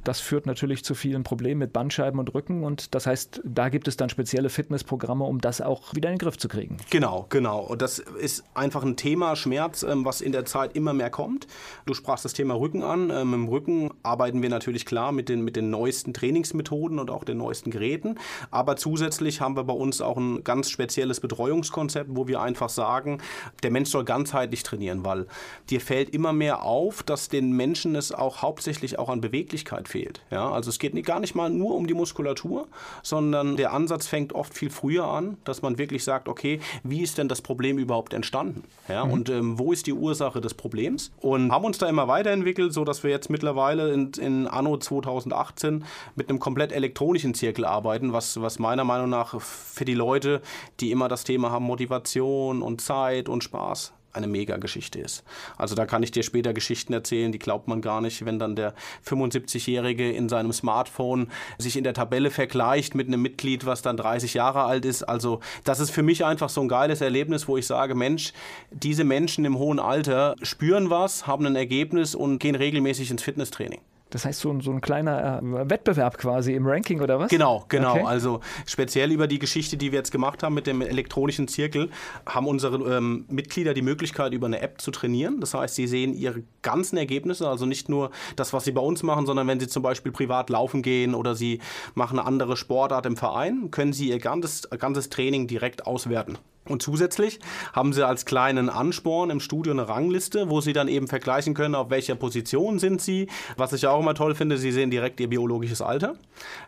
Das führt natürlich zu vielen Problemen mit Bandscheiben und Rücken. Und das heißt, da gibt es dann spezielle Fitnessprogramme, um das auch wieder in den Griff zu kriegen. Genau, genau. Und das ist einfach ein Thema Schmerz, ähm, was in der Zeit immer mehr kommt. Du sprachst das Thema Rücken an. Ähm, Im Rücken arbeiten wir natürlich klar mit den, mit den neuesten Trainingsmethoden und auch den neuesten Geräten. Aber zusätzlich haben wir bei uns auch ein ganz spezielles spezielles Betreuungskonzept, wo wir einfach sagen, der Mensch soll ganzheitlich trainieren, weil dir fällt immer mehr auf, dass den Menschen es auch hauptsächlich auch an Beweglichkeit fehlt. Ja, also es geht gar nicht mal nur um die Muskulatur, sondern der Ansatz fängt oft viel früher an, dass man wirklich sagt, okay, wie ist denn das Problem überhaupt entstanden? Ja, mhm. und ähm, wo ist die Ursache des Problems? Und haben uns da immer weiterentwickelt, so dass wir jetzt mittlerweile in, in Anno 2018 mit einem komplett elektronischen Zirkel arbeiten, was, was meiner Meinung nach für die Leute, die immer das Thema haben, Motivation und Zeit und Spaß eine Mega-Geschichte ist. Also da kann ich dir später Geschichten erzählen, die glaubt man gar nicht, wenn dann der 75-Jährige in seinem Smartphone sich in der Tabelle vergleicht mit einem Mitglied, was dann 30 Jahre alt ist. Also das ist für mich einfach so ein geiles Erlebnis, wo ich sage, Mensch, diese Menschen im hohen Alter spüren was, haben ein Ergebnis und gehen regelmäßig ins Fitnesstraining. Das heißt, so, so ein kleiner äh, Wettbewerb quasi im Ranking oder was? Genau, genau. Okay. Also speziell über die Geschichte, die wir jetzt gemacht haben mit dem elektronischen Zirkel, haben unsere ähm, Mitglieder die Möglichkeit, über eine App zu trainieren. Das heißt, sie sehen ihre ganzen Ergebnisse, also nicht nur das, was sie bei uns machen, sondern wenn sie zum Beispiel privat laufen gehen oder sie machen eine andere Sportart im Verein, können sie ihr ganzes, ganzes Training direkt auswerten. Und zusätzlich haben sie als kleinen Ansporn im Studio eine Rangliste, wo sie dann eben vergleichen können, auf welcher Position sind sie. Was ich auch immer toll finde, sie sehen direkt ihr biologisches Alter.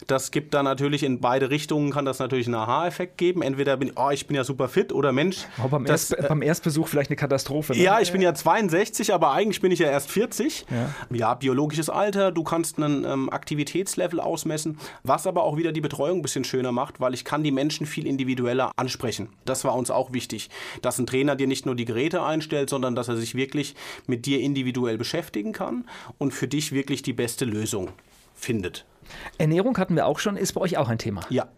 Das gibt dann natürlich in beide Richtungen, kann das natürlich einen Aha-Effekt geben. Entweder bin ich, oh, ich bin ja super fit oder Mensch. Oh, beim, das, Erst, beim, Erstbesuch vielleicht eine Katastrophe. Ne? Ja, ich bin ja 62, aber eigentlich bin ich ja erst 40. Ja, ja biologisches Alter, du kannst einen ähm, Aktivitätslevel ausmessen, was aber auch wieder die Betreuung ein bisschen schöner macht, weil ich kann die Menschen viel individueller ansprechen. Das war uns auch wichtig, dass ein Trainer dir nicht nur die Geräte einstellt, sondern dass er sich wirklich mit dir individuell beschäftigen kann und für dich wirklich die beste Lösung findet. Ernährung hatten wir auch schon, ist bei euch auch ein Thema? Ja,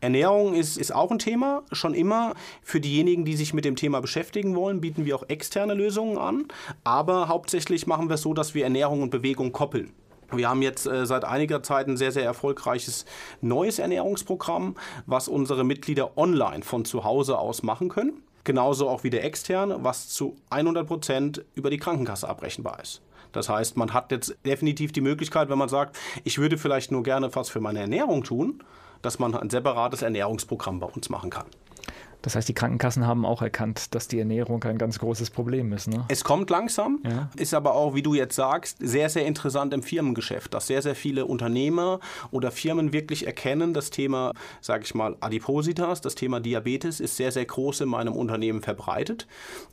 Ernährung ist, ist auch ein Thema. Schon immer für diejenigen, die sich mit dem Thema beschäftigen wollen, bieten wir auch externe Lösungen an. Aber hauptsächlich machen wir es so, dass wir Ernährung und Bewegung koppeln. Wir haben jetzt äh, seit einiger Zeit ein sehr, sehr erfolgreiches neues Ernährungsprogramm, was unsere Mitglieder online von zu Hause aus machen können. Genauso auch wie der externe, was zu 100 Prozent über die Krankenkasse abrechenbar ist. Das heißt, man hat jetzt definitiv die Möglichkeit, wenn man sagt, ich würde vielleicht nur gerne was für meine Ernährung tun, dass man ein separates Ernährungsprogramm bei uns machen kann. Das heißt, die Krankenkassen haben auch erkannt, dass die Ernährung ein ganz großes Problem ist. Ne? Es kommt langsam, ja. ist aber auch, wie du jetzt sagst, sehr, sehr interessant im Firmengeschäft, dass sehr, sehr viele Unternehmer oder Firmen wirklich erkennen, das Thema, sage ich mal, Adipositas, das Thema Diabetes ist sehr, sehr groß in meinem Unternehmen verbreitet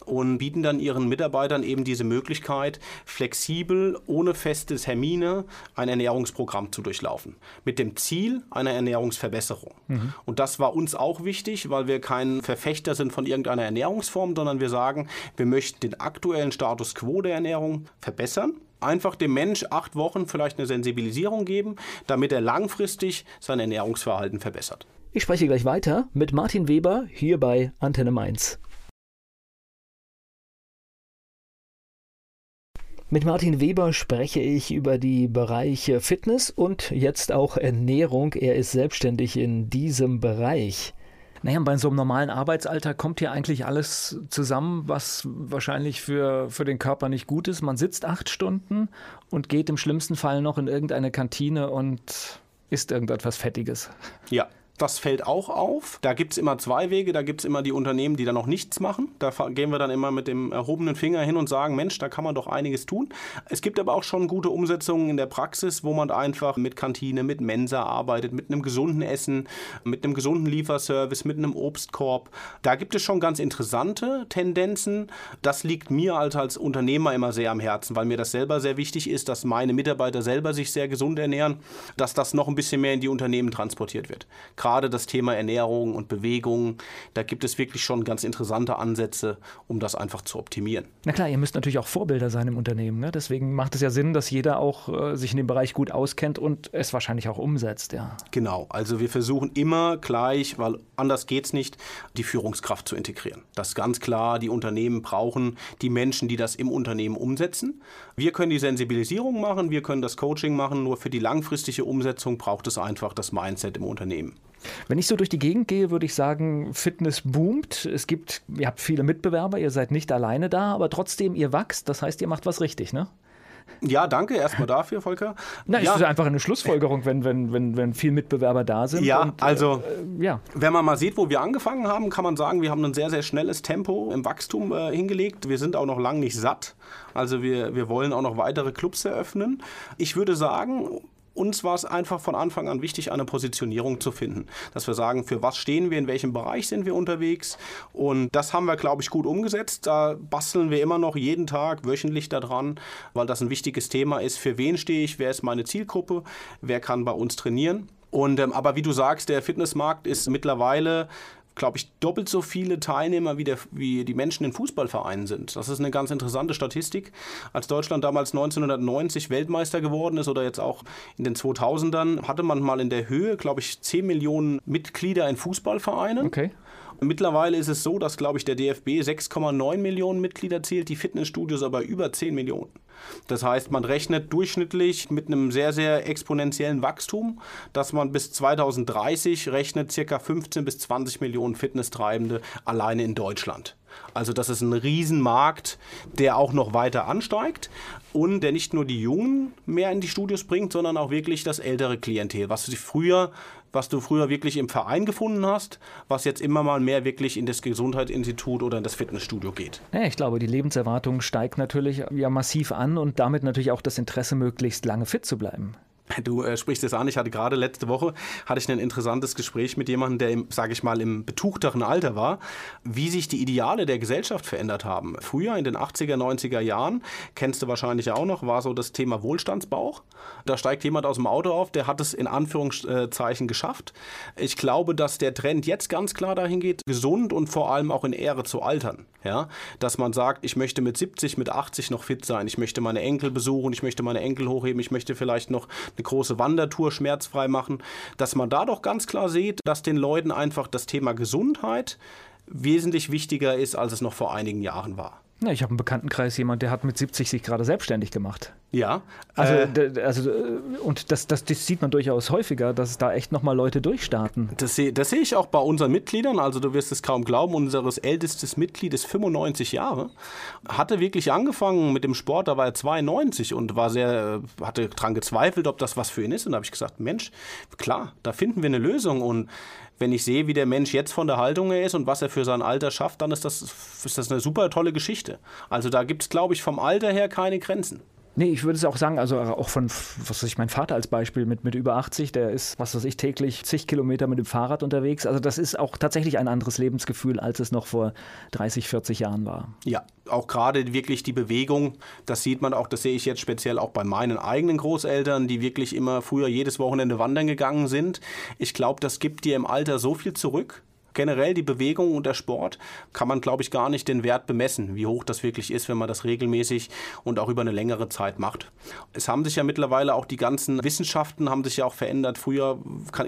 und bieten dann ihren Mitarbeitern eben diese Möglichkeit, flexibel, ohne feste Termine, ein Ernährungsprogramm zu durchlaufen. Mit dem Ziel einer Ernährungsverbesserung. Mhm. Und das war uns auch wichtig, weil wir keinen Verfechter sind von irgendeiner Ernährungsform, sondern wir sagen, wir möchten den aktuellen Status quo der Ernährung verbessern einfach dem Mensch acht Wochen vielleicht eine Sensibilisierung geben, damit er langfristig sein Ernährungsverhalten verbessert. Ich spreche gleich weiter mit Martin Weber hier bei Antenne Mainz. Mit Martin Weber spreche ich über die Bereiche Fitness und jetzt auch Ernährung. Er ist selbstständig in diesem Bereich. Naja, bei so einem normalen Arbeitsalter kommt hier eigentlich alles zusammen, was wahrscheinlich für, für den Körper nicht gut ist. Man sitzt acht Stunden und geht im schlimmsten Fall noch in irgendeine Kantine und isst irgendetwas Fettiges. Ja, das fällt auch auf. Da gibt es immer zwei Wege. Da gibt es immer die Unternehmen, die da noch nichts machen. Da gehen wir dann immer mit dem erhobenen Finger hin und sagen, Mensch, da kann man doch einiges tun. Es gibt aber auch schon gute Umsetzungen in der Praxis, wo man einfach mit Kantine, mit Mensa arbeitet, mit einem gesunden Essen, mit einem gesunden Lieferservice, mit einem Obstkorb. Da gibt es schon ganz interessante Tendenzen. Das liegt mir als, als Unternehmer immer sehr am Herzen, weil mir das selber sehr wichtig ist, dass meine Mitarbeiter selber sich sehr gesund ernähren, dass das noch ein bisschen mehr in die Unternehmen transportiert wird gerade das Thema Ernährung und Bewegung, da gibt es wirklich schon ganz interessante Ansätze, um das einfach zu optimieren. Na klar, ihr müsst natürlich auch Vorbilder sein im Unternehmen. Ne? Deswegen macht es ja Sinn, dass jeder auch äh, sich in dem Bereich gut auskennt und es wahrscheinlich auch umsetzt. Ja. Genau, also wir versuchen immer gleich, weil anders geht es nicht, die Führungskraft zu integrieren. Das ist ganz klar, die Unternehmen brauchen die Menschen, die das im Unternehmen umsetzen. Wir können die Sensibilisierung machen, wir können das Coaching machen, nur für die langfristige Umsetzung braucht es einfach das Mindset im Unternehmen. Wenn ich so durch die Gegend gehe, würde ich sagen, Fitness boomt. Es gibt, ihr habt viele Mitbewerber, ihr seid nicht alleine da, aber trotzdem, ihr wächst. Das heißt, ihr macht was richtig, ne? Ja, danke erstmal dafür, Volker. Na, ja. ist einfach eine Schlussfolgerung, wenn, wenn, wenn, wenn viel Mitbewerber da sind. Ja, und, also, äh, ja. wenn man mal sieht, wo wir angefangen haben, kann man sagen, wir haben ein sehr, sehr schnelles Tempo im Wachstum äh, hingelegt. Wir sind auch noch lang nicht satt. Also, wir, wir wollen auch noch weitere Clubs eröffnen. Ich würde sagen, uns war es einfach von Anfang an wichtig, eine Positionierung zu finden. Dass wir sagen, für was stehen wir, in welchem Bereich sind wir unterwegs. Und das haben wir, glaube ich, gut umgesetzt. Da basteln wir immer noch jeden Tag, wöchentlich daran, weil das ein wichtiges Thema ist. Für wen stehe ich? Wer ist meine Zielgruppe? Wer kann bei uns trainieren? Und, ähm, aber wie du sagst, der Fitnessmarkt ist mittlerweile glaube ich, doppelt so viele Teilnehmer wie, der, wie die Menschen in Fußballvereinen sind. Das ist eine ganz interessante Statistik. Als Deutschland damals 1990 Weltmeister geworden ist oder jetzt auch in den 2000ern, hatte man mal in der Höhe, glaube ich, 10 Millionen Mitglieder in Fußballvereinen. Okay. Mittlerweile ist es so, dass, glaube ich, der DFB 6,9 Millionen Mitglieder zählt, die Fitnessstudios aber über 10 Millionen. Das heißt, man rechnet durchschnittlich mit einem sehr, sehr exponentiellen Wachstum, dass man bis 2030 rechnet circa 15 bis 20 Millionen Fitnesstreibende alleine in Deutschland. Also das ist ein Riesenmarkt, der auch noch weiter ansteigt und der nicht nur die Jungen mehr in die Studios bringt, sondern auch wirklich das ältere Klientel, was sich früher was du früher wirklich im Verein gefunden hast, was jetzt immer mal mehr wirklich in das Gesundheitsinstitut oder in das Fitnessstudio geht. Ja, ich glaube, die Lebenserwartung steigt natürlich ja massiv an und damit natürlich auch das Interesse, möglichst lange fit zu bleiben. Du äh, sprichst es an, ich hatte gerade letzte Woche hatte ich ein interessantes Gespräch mit jemandem, der, sage ich mal, im betuchteren Alter war, wie sich die Ideale der Gesellschaft verändert haben. Früher in den 80er, 90er Jahren, kennst du wahrscheinlich auch noch, war so das Thema Wohlstandsbauch. Da steigt jemand aus dem Auto auf, der hat es in Anführungszeichen geschafft. Ich glaube, dass der Trend jetzt ganz klar dahin geht, gesund und vor allem auch in Ehre zu altern. Ja? Dass man sagt, ich möchte mit 70, mit 80 noch fit sein, ich möchte meine Enkel besuchen, ich möchte meine Enkel hochheben, ich möchte vielleicht noch eine große Wandertour schmerzfrei machen, dass man da doch ganz klar sieht, dass den Leuten einfach das Thema Gesundheit wesentlich wichtiger ist, als es noch vor einigen Jahren war. Ja, ich habe einen Bekanntenkreis, jemand, der hat mit 70 sich gerade selbstständig gemacht. Ja. Also, äh, also äh, und das, das, das, sieht man durchaus häufiger, dass da echt nochmal Leute durchstarten. Das sehe das seh ich auch bei unseren Mitgliedern. Also du wirst es kaum glauben, unseres ältestes Mitglied ist 95 Jahre. Hatte wirklich angefangen mit dem Sport, da war er 92 und war sehr, hatte daran gezweifelt, ob das was für ihn ist. Und da habe ich gesagt, Mensch, klar, da finden wir eine Lösung. Und wenn ich sehe, wie der Mensch jetzt von der Haltung her ist und was er für sein Alter schafft, dann ist das, ist das eine super tolle Geschichte. Also da gibt es, glaube ich, vom Alter her keine Grenzen. Nee, ich würde es auch sagen, also auch von, was weiß ich, mein Vater als Beispiel mit, mit über 80, der ist, was weiß ich, täglich zig Kilometer mit dem Fahrrad unterwegs. Also das ist auch tatsächlich ein anderes Lebensgefühl, als es noch vor 30, 40 Jahren war. Ja, auch gerade wirklich die Bewegung, das sieht man auch, das sehe ich jetzt speziell auch bei meinen eigenen Großeltern, die wirklich immer früher jedes Wochenende wandern gegangen sind. Ich glaube, das gibt dir im Alter so viel zurück generell die Bewegung und der Sport kann man, glaube ich, gar nicht den Wert bemessen, wie hoch das wirklich ist, wenn man das regelmäßig und auch über eine längere Zeit macht. Es haben sich ja mittlerweile auch die ganzen Wissenschaften haben sich ja auch verändert. Früher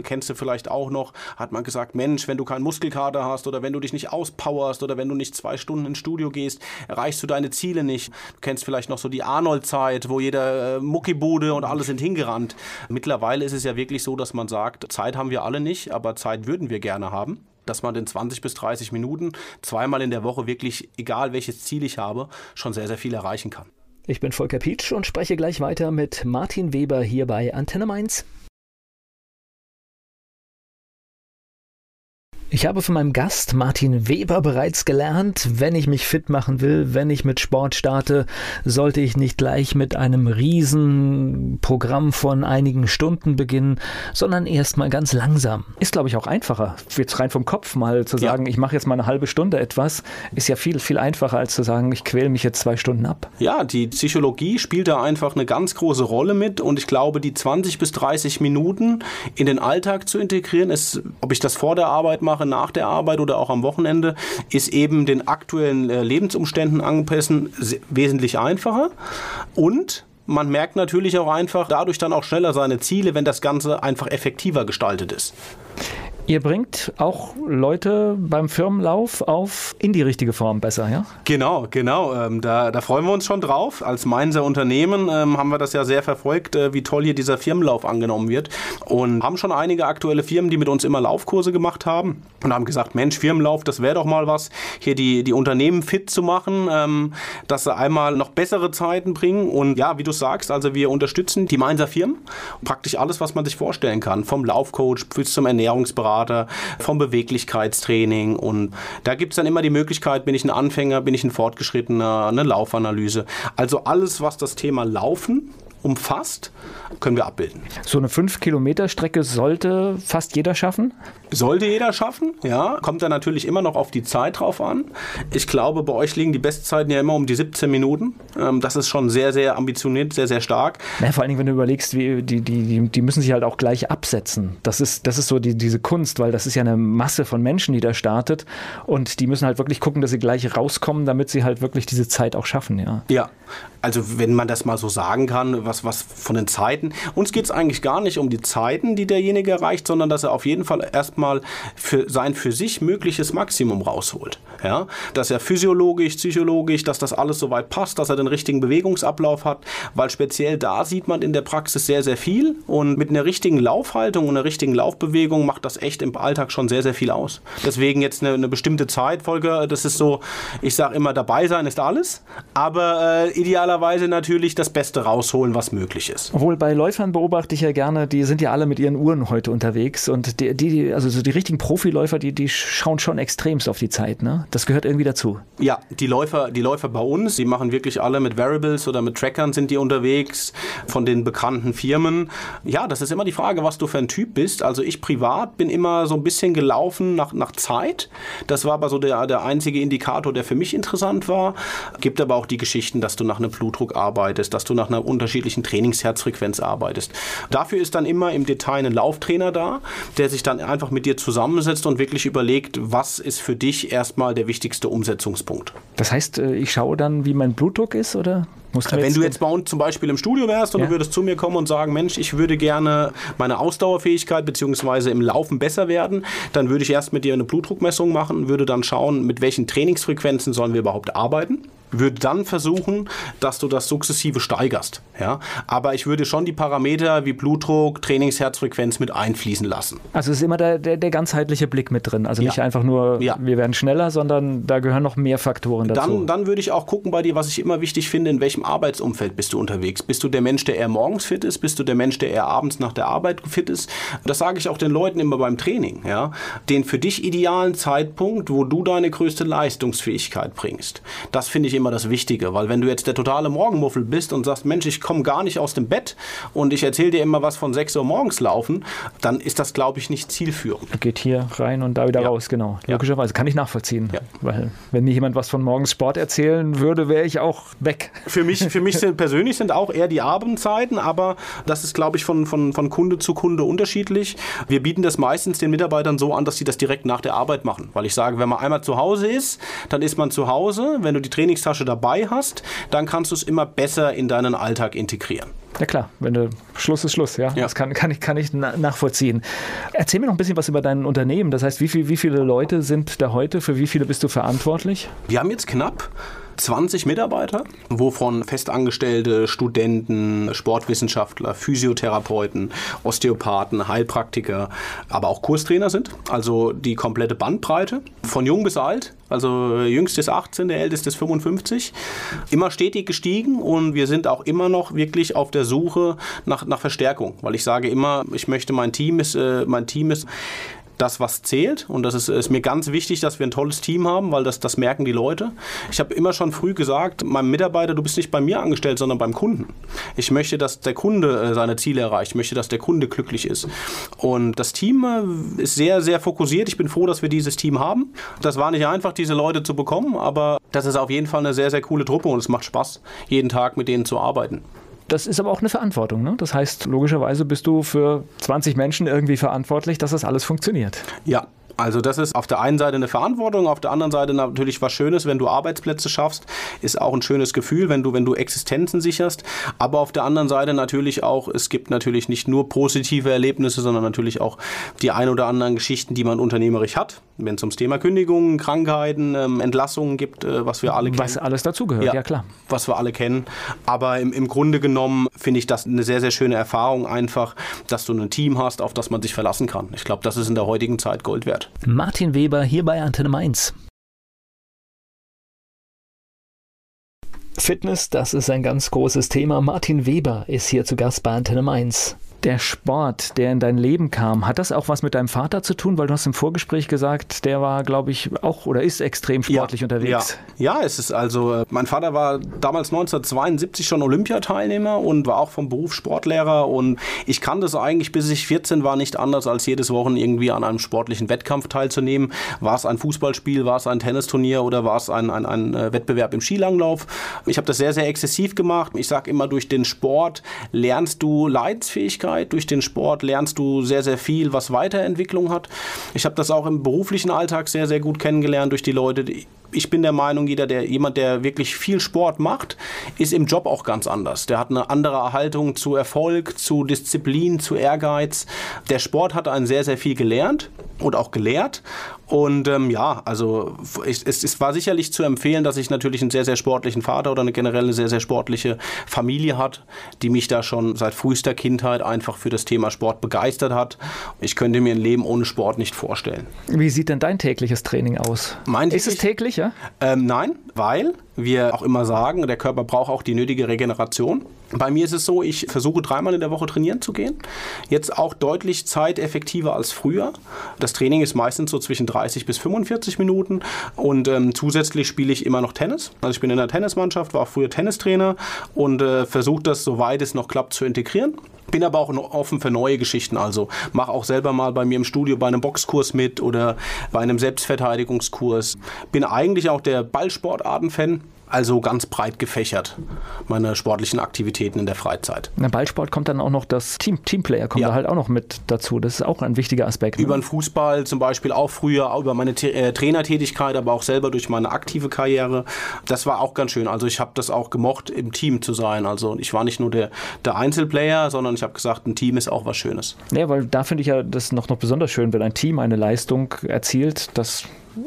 kennst du vielleicht auch noch, hat man gesagt, Mensch, wenn du keinen Muskelkater hast oder wenn du dich nicht auspowerst oder wenn du nicht zwei Stunden ins Studio gehst, erreichst du deine Ziele nicht. Du kennst vielleicht noch so die Arnold-Zeit, wo jeder äh, Muckibude und alle sind hingerannt. Mittlerweile ist es ja wirklich so, dass man sagt, Zeit haben wir alle nicht, aber Zeit würden wir gerne haben dass man in 20 bis 30 Minuten zweimal in der Woche wirklich, egal welches Ziel ich habe, schon sehr, sehr viel erreichen kann. Ich bin Volker Pietsch und spreche gleich weiter mit Martin Weber hier bei Antenne Mainz. Ich habe von meinem Gast Martin Weber bereits gelernt, wenn ich mich fit machen will, wenn ich mit Sport starte, sollte ich nicht gleich mit einem riesen Programm von einigen Stunden beginnen, sondern erstmal ganz langsam. Ist glaube ich auch einfacher. Jetzt rein vom Kopf mal zu sagen, ja. ich mache jetzt mal eine halbe Stunde etwas, ist ja viel viel einfacher als zu sagen, ich quäle mich jetzt zwei Stunden ab. Ja, die Psychologie spielt da einfach eine ganz große Rolle mit und ich glaube, die 20 bis 30 Minuten in den Alltag zu integrieren, ist, ob ich das vor der Arbeit mache mache nach der Arbeit oder auch am Wochenende, ist eben den aktuellen äh, Lebensumständen angepassen wesentlich einfacher. Und man merkt natürlich auch einfach dadurch dann auch schneller seine Ziele, wenn das Ganze einfach effektiver gestaltet ist. Ihr bringt auch Leute beim Firmenlauf auf in die richtige Form besser, ja? Genau, genau. Ähm, da, da, freuen wir uns schon drauf. Als Mainzer Unternehmen ähm, haben wir das ja sehr verfolgt, äh, wie toll hier dieser Firmenlauf angenommen wird. Und haben schon einige aktuelle Firmen, die mit uns immer Laufkurse gemacht haben und haben gesagt, Mensch, Firmenlauf, das wäre doch mal was, hier die, die Unternehmen fit zu machen, ähm, dass sie einmal noch bessere Zeiten bringen. Und ja, wie du sagst, also wir unterstützen die Mainzer Firmen. Praktisch alles, was man sich vorstellen kann. Vom Laufcoach bis zum Ernährungsberater Berater, vom Beweglichkeitstraining. Und da gibt es dann immer die Möglichkeit, bin ich ein Anfänger, bin ich ein Fortgeschrittener, eine Laufanalyse. Also alles, was das Thema Laufen umfasst, können wir abbilden. So eine 5-Kilometer-Strecke sollte fast jeder schaffen? Sollte jeder schaffen, ja. Kommt dann natürlich immer noch auf die Zeit drauf an. Ich glaube, bei euch liegen die Bestzeiten ja immer um die 17 Minuten. Ähm, das ist schon sehr, sehr ambitioniert, sehr, sehr stark. Ja, vor allen Dingen, wenn du überlegst, wie, die, die, die müssen sich halt auch gleich absetzen. Das ist, das ist so die, diese Kunst, weil das ist ja eine Masse von Menschen, die da startet. Und die müssen halt wirklich gucken, dass sie gleich rauskommen, damit sie halt wirklich diese Zeit auch schaffen, ja. Ja, also wenn man das mal so sagen kann, was, was von den Zeiten. Uns geht es eigentlich gar nicht um die Zeiten, die derjenige erreicht, sondern dass er auf jeden Fall erstmal für sein für sich mögliches Maximum rausholt. Ja? Dass er physiologisch, psychologisch, dass das alles soweit passt, dass er den richtigen Bewegungsablauf hat, weil speziell da sieht man in der Praxis sehr, sehr viel und mit einer richtigen Laufhaltung und einer richtigen Laufbewegung macht das echt im Alltag schon sehr, sehr viel aus. Deswegen jetzt eine, eine bestimmte Zeit, Volker, das ist so, ich sage immer, dabei sein ist alles, aber äh, idealerweise natürlich das Beste rausholen, was möglich ist. Obwohl bei Läufern beobachte ich ja gerne, die sind ja alle mit ihren Uhren heute unterwegs und die, die also so die richtigen Profiläufer, die, die schauen schon extremst auf die Zeit, ne? Das gehört irgendwie dazu. Ja, die Läufer, die Läufer bei uns, die machen wirklich alle mit Variables oder mit Trackern sind die unterwegs von den bekannten Firmen. Ja, das ist immer die Frage, was du für ein Typ bist. Also ich privat bin immer so ein bisschen gelaufen nach, nach Zeit. Das war aber so der, der einzige Indikator, der für mich interessant war. Gibt aber auch die Geschichten, dass du nach einem Blutdruck arbeitest, dass du nach einer unterschiedlichen Trainingsherzfrequenz arbeitest. Dafür ist dann immer im Detail ein Lauftrainer da, der sich dann einfach mit dir zusammensetzt und wirklich überlegt, was ist für dich erstmal der wichtigste Umsetzungspunkt. Das heißt, äh, ich schaue dann, wie mein Blutdruck ist, oder? Wenn du jetzt bei uns zum Beispiel im Studio wärst und ja. du würdest zu mir kommen und sagen, Mensch, ich würde gerne meine Ausdauerfähigkeit bzw. im Laufen besser werden, dann würde ich erst mit dir eine Blutdruckmessung machen, würde dann schauen, mit welchen Trainingsfrequenzen sollen wir überhaupt arbeiten würde dann versuchen, dass du das sukzessive steigerst. Ja? Aber ich würde schon die Parameter wie Blutdruck, Trainingsherzfrequenz mit einfließen lassen. Also es ist immer der, der, der ganzheitliche Blick mit drin. Also ja. nicht einfach nur, ja. wir werden schneller, sondern da gehören noch mehr Faktoren dazu. Dann, dann würde ich auch gucken bei dir, was ich immer wichtig finde, in welchem Arbeitsumfeld bist du unterwegs. Bist du der Mensch, der eher morgens fit ist? Bist du der Mensch, der eher abends nach der Arbeit fit ist? Das sage ich auch den Leuten immer beim Training. Ja? Den für dich idealen Zeitpunkt, wo du deine größte Leistungsfähigkeit bringst. Das finde ich immer das Wichtige, weil wenn du jetzt der totale Morgenmuffel bist und sagst, Mensch, ich komme gar nicht aus dem Bett und ich erzähle dir immer was von 6 Uhr morgens laufen, dann ist das, glaube ich, nicht zielführend. Geht hier rein und da wieder ja. raus, genau. Logischerweise kann ich nachvollziehen, ja. weil wenn mir jemand was von morgens Sport erzählen würde, wäre ich auch weg. Für mich, für mich sind, persönlich sind auch eher die Abendzeiten, aber das ist, glaube ich, von, von, von Kunde zu Kunde unterschiedlich. Wir bieten das meistens den Mitarbeitern so an, dass sie das direkt nach der Arbeit machen, weil ich sage, wenn man einmal zu Hause ist, dann ist man zu Hause. Wenn du die Trainingstasche Tasche dabei hast, dann kannst du es immer besser in deinen Alltag integrieren. Ja klar, wenn du Schluss ist Schluss, ja. ja. Das kann, kann, ich, kann ich nachvollziehen. Erzähl mir noch ein bisschen was über dein Unternehmen. Das heißt, wie, viel, wie viele Leute sind da heute? Für wie viele bist du verantwortlich? Wir haben jetzt knapp 20 Mitarbeiter, wovon festangestellte Studenten, Sportwissenschaftler, Physiotherapeuten, Osteopathen, Heilpraktiker, aber auch Kurstrainer sind. Also die komplette Bandbreite, von jung bis alt. Also jüngst ist 18, der älteste ist 55. Immer stetig gestiegen und wir sind auch immer noch wirklich auf der Suche nach, nach Verstärkung, weil ich sage immer, ich möchte mein Team ist, äh, mein Team ist das, was zählt. Und das ist, ist, mir ganz wichtig, dass wir ein tolles Team haben, weil das, das merken die Leute. Ich habe immer schon früh gesagt, meinem Mitarbeiter, du bist nicht bei mir angestellt, sondern beim Kunden. Ich möchte, dass der Kunde äh, seine Ziele erreicht. Ich möchte, dass der Kunde glücklich ist. Und das Team äh, ist sehr, sehr fokussiert. Ich bin froh, dass wir dieses Team haben. Das war nicht einfach, diese Leute zu bekommen, aber das ist auf jeden Fall eine sehr, sehr coole Truppe und es macht Spaß, jeden Tag mit denen zu arbeiten. Das ist aber auch eine Verantwortung. Ne? Das heißt, logischerweise bist du für 20 Menschen irgendwie verantwortlich, dass das alles funktioniert. Ja, also das ist auf der einen Seite eine Verantwortung, auf der anderen Seite natürlich was Schönes, wenn du Arbeitsplätze schaffst, ist auch ein schönes Gefühl, wenn du, wenn du Existenzen sicherst. Aber auf der anderen Seite natürlich auch, es gibt natürlich nicht nur positive Erlebnisse, sondern natürlich auch die ein oder anderen Geschichten, die man unternehmerisch hat. Wenn es ums Thema Kündigungen, Krankheiten, ähm, Entlassungen gibt, äh, was wir alle kennen. Was alles dazugehört, ja, ja klar. Was wir alle kennen. Aber im, im Grunde genommen finde ich das eine sehr, sehr schöne Erfahrung einfach, dass du ein Team hast, auf das man sich verlassen kann. Ich glaube, das ist in der heutigen Zeit Gold wert. Martin Weber hier bei Antenne Mainz. Fitness, das ist ein ganz großes Thema. Martin Weber ist hier zu Gast bei Antenne Mainz der Sport, der in dein Leben kam, hat das auch was mit deinem Vater zu tun? Weil du hast im Vorgespräch gesagt, der war, glaube ich, auch oder ist extrem sportlich ja, unterwegs. Ja. ja, es ist also, äh, mein Vater war damals 1972 schon Olympiateilnehmer und war auch vom Beruf Sportlehrer und ich kannte es eigentlich, bis ich 14 war, nicht anders, als jedes Wochen irgendwie an einem sportlichen Wettkampf teilzunehmen. War es ein Fußballspiel, war es ein Tennisturnier oder war es ein, ein, ein äh, Wettbewerb im Skilanglauf? Ich habe das sehr, sehr exzessiv gemacht. Ich sage immer, durch den Sport lernst du Leidensfähigkeit Persönlichkeit, durch den Sport lernst du sehr, sehr viel, was Weiterentwicklung hat. Ich habe das auch im beruflichen Alltag sehr, sehr gut kennengelernt durch die Leute. Ich bin der Meinung, jeder, der jemand, der wirklich viel Sport macht, ist im Job auch ganz anders. Der hat eine andere Haltung zu Erfolg, zu Disziplin, zu Ehrgeiz. Der Sport hat einen sehr, sehr viel gelernt und auch gelehrt. Und ähm, ja, also es, es, war sicherlich zu empfehlen, dass ich natürlich einen sehr, sehr sportlichen Vater oder eine generell eine sehr, sehr sportliche Familie hat, die mich da schon seit frühester Kindheit einfach für das Thema Sport begeistert hat. Ich könnte mir ein Leben ohne Sport nicht vorstellen. Wie sieht denn dein tägliches Training aus? Mein Ist es täglich, ja? Ähm, nein, weil wir auch immer sagen, der Körper braucht auch die nötige Regeneration. Bei mir ist es so, ich versuche dreimal in der Woche trainieren zu gehen. Jetzt auch deutlich zeiteffektiver als früher. Das Training ist meistens so zwischen 30 bis 45 Minuten und ähm, zusätzlich spiele ich immer noch Tennis. Also ich bin in der Tennismannschaft, war auch früher Tennistrainer und äh, versuche das, soweit es noch klappt, zu integrieren. Bin aber auch offen für neue Geschichten. Also mache auch selber mal bei mir im Studio bei einem Boxkurs mit oder bei einem Selbstverteidigungskurs. Bin eigentlich auch der Ballsportarten-Fan Also ganz breit gefächert, meine sportlichen Aktivitäten in der Freizeit. Na, Ballsport kommt dann auch noch das Team, Teamplayer kommt ja. da halt auch noch mit dazu. Das ist auch ein wichtiger Aspekt. Ne? Über den Fußball zum Beispiel auch früher, über meine äh, Trainertätigkeit, aber auch selber durch meine aktive Karriere. Das war auch ganz schön. Also ich habe das auch gemocht, im Team zu sein. Also ich war nicht nur der, der Einzelplayer, sondern ich habe gesagt, ein Team ist auch was Schönes. Ja, weil da finde ich ja das noch, noch besonders schön, wenn ein Team eine Leistung erzielt. Das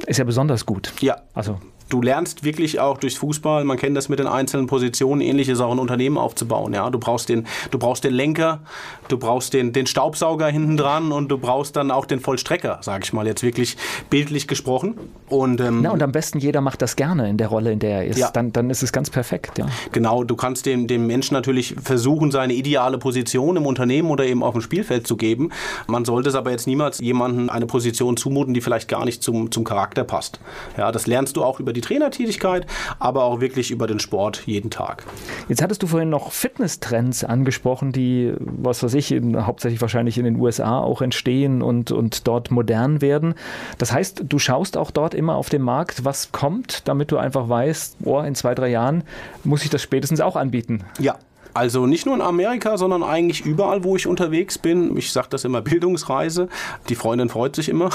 ist ja besonders gut. Ja. Also du lernst wirklich auch durchs Fußball, man kennt das mit den einzelnen Positionen, ähnliches auch ein Unternehmen aufzubauen. Ja? Du, brauchst den, du brauchst den Lenker, du brauchst den, den Staubsauger hinten dran und du brauchst dann auch den Vollstrecker, sage ich mal, jetzt wirklich bildlich gesprochen. Und, ähm, Na, und am besten jeder macht das gerne in der Rolle, in der er ist. Ja. Dann, dann ist es ganz perfekt. Ja. Genau, du kannst dem, dem Menschen natürlich versuchen, seine ideale Position im Unternehmen oder eben auf dem Spielfeld zu geben. Man sollte es aber jetzt niemals jemandem eine Position zumuten, die vielleicht gar nicht zum, zum Charakter passt. Ja, das lernst du auch über die die Trainertätigkeit, aber auch wirklich über den Sport jeden Tag. Jetzt hattest du vorhin noch Fitnesstrends angesprochen, die, was weiß ich, in, hauptsächlich wahrscheinlich in den USA auch entstehen und, und dort modern werden. Das heißt, du schaust auch dort immer auf den Markt, was kommt, damit du einfach weißt, oh, in zwei, drei Jahren muss ich das spätestens auch anbieten. Ja, also nicht nur in Amerika, sondern eigentlich überall, wo ich unterwegs bin. Ich sage das immer Bildungsreise. Die Freundin freut sich immer.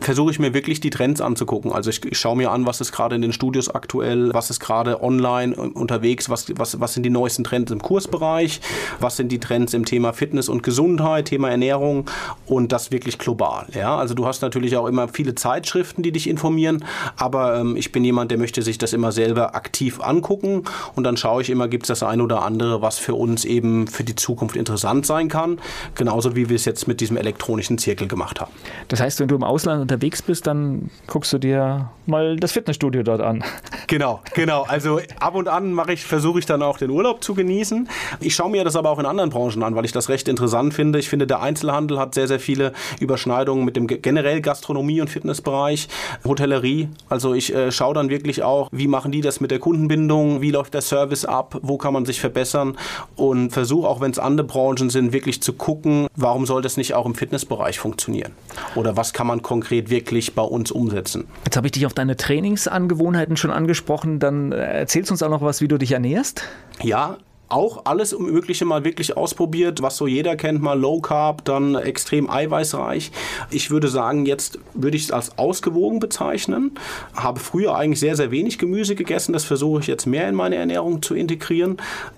Versuche ich mir wirklich die Trends anzugucken. Also ich, ich schaue mir an, was ist gerade in den Studios aktuell, was ist gerade online unterwegs, was, was, was sind die neuesten Trends im Kursbereich, was sind die Trends im Thema Fitness und Gesundheit, Thema Ernährung und das wirklich global. Ja, also du hast natürlich auch immer viele Zeitschriften, die dich informieren, aber ähm, ich bin jemand, der möchte sich das immer selber aktiv angucken und dann schaue ich immer, gibt es das ein oder andere, was für uns eben für die Zukunft interessant sein kann. Genauso wie wir es jetzt mit diesem elektronischen Zirkel gemacht haben. Das heißt, wenn du im Ausland unterwegs bist, dann guckst du dir mal das Fitnessstudio dort an. Genau, genau. Also ab und an mache ich, versuche ich dann auch den Urlaub zu genießen. Ich schaue mir das aber auch in anderen Branchen an, weil ich das recht interessant finde. Ich finde, der Einzelhandel hat sehr, sehr viele Überschneidungen mit dem generell Gastronomie- und Fitnessbereich, Hotellerie. Also ich äh, schaue dann wirklich auch, wie machen die das mit der Kundenbindung, wie läuft der Service ab, wo kann man sich verbessern und versuche auch, wenn es andere Branchen sind, wirklich zu gucken, warum soll das nicht auch im Fitnessbereich funktionieren? Oder was kann man konkret wirklich bei uns umsetzen? Jetzt habe ich dich auf deine Trainingsangewohnheiten schon angesprochen. Dann äh, erzählst du uns auch noch was, wie du dich ernährst? Ja, auch alles Mögliche mal wirklich ausprobiert, was so jeder kennt, mal Low Carb, dann extrem eiweißreich. Ich würde sagen, jetzt würde ich es als ausgewogen bezeichnen. Habe früher eigentlich sehr, sehr wenig Gemüse gegessen. Das versuche ich jetzt mehr in meine Ernährung zu integrieren.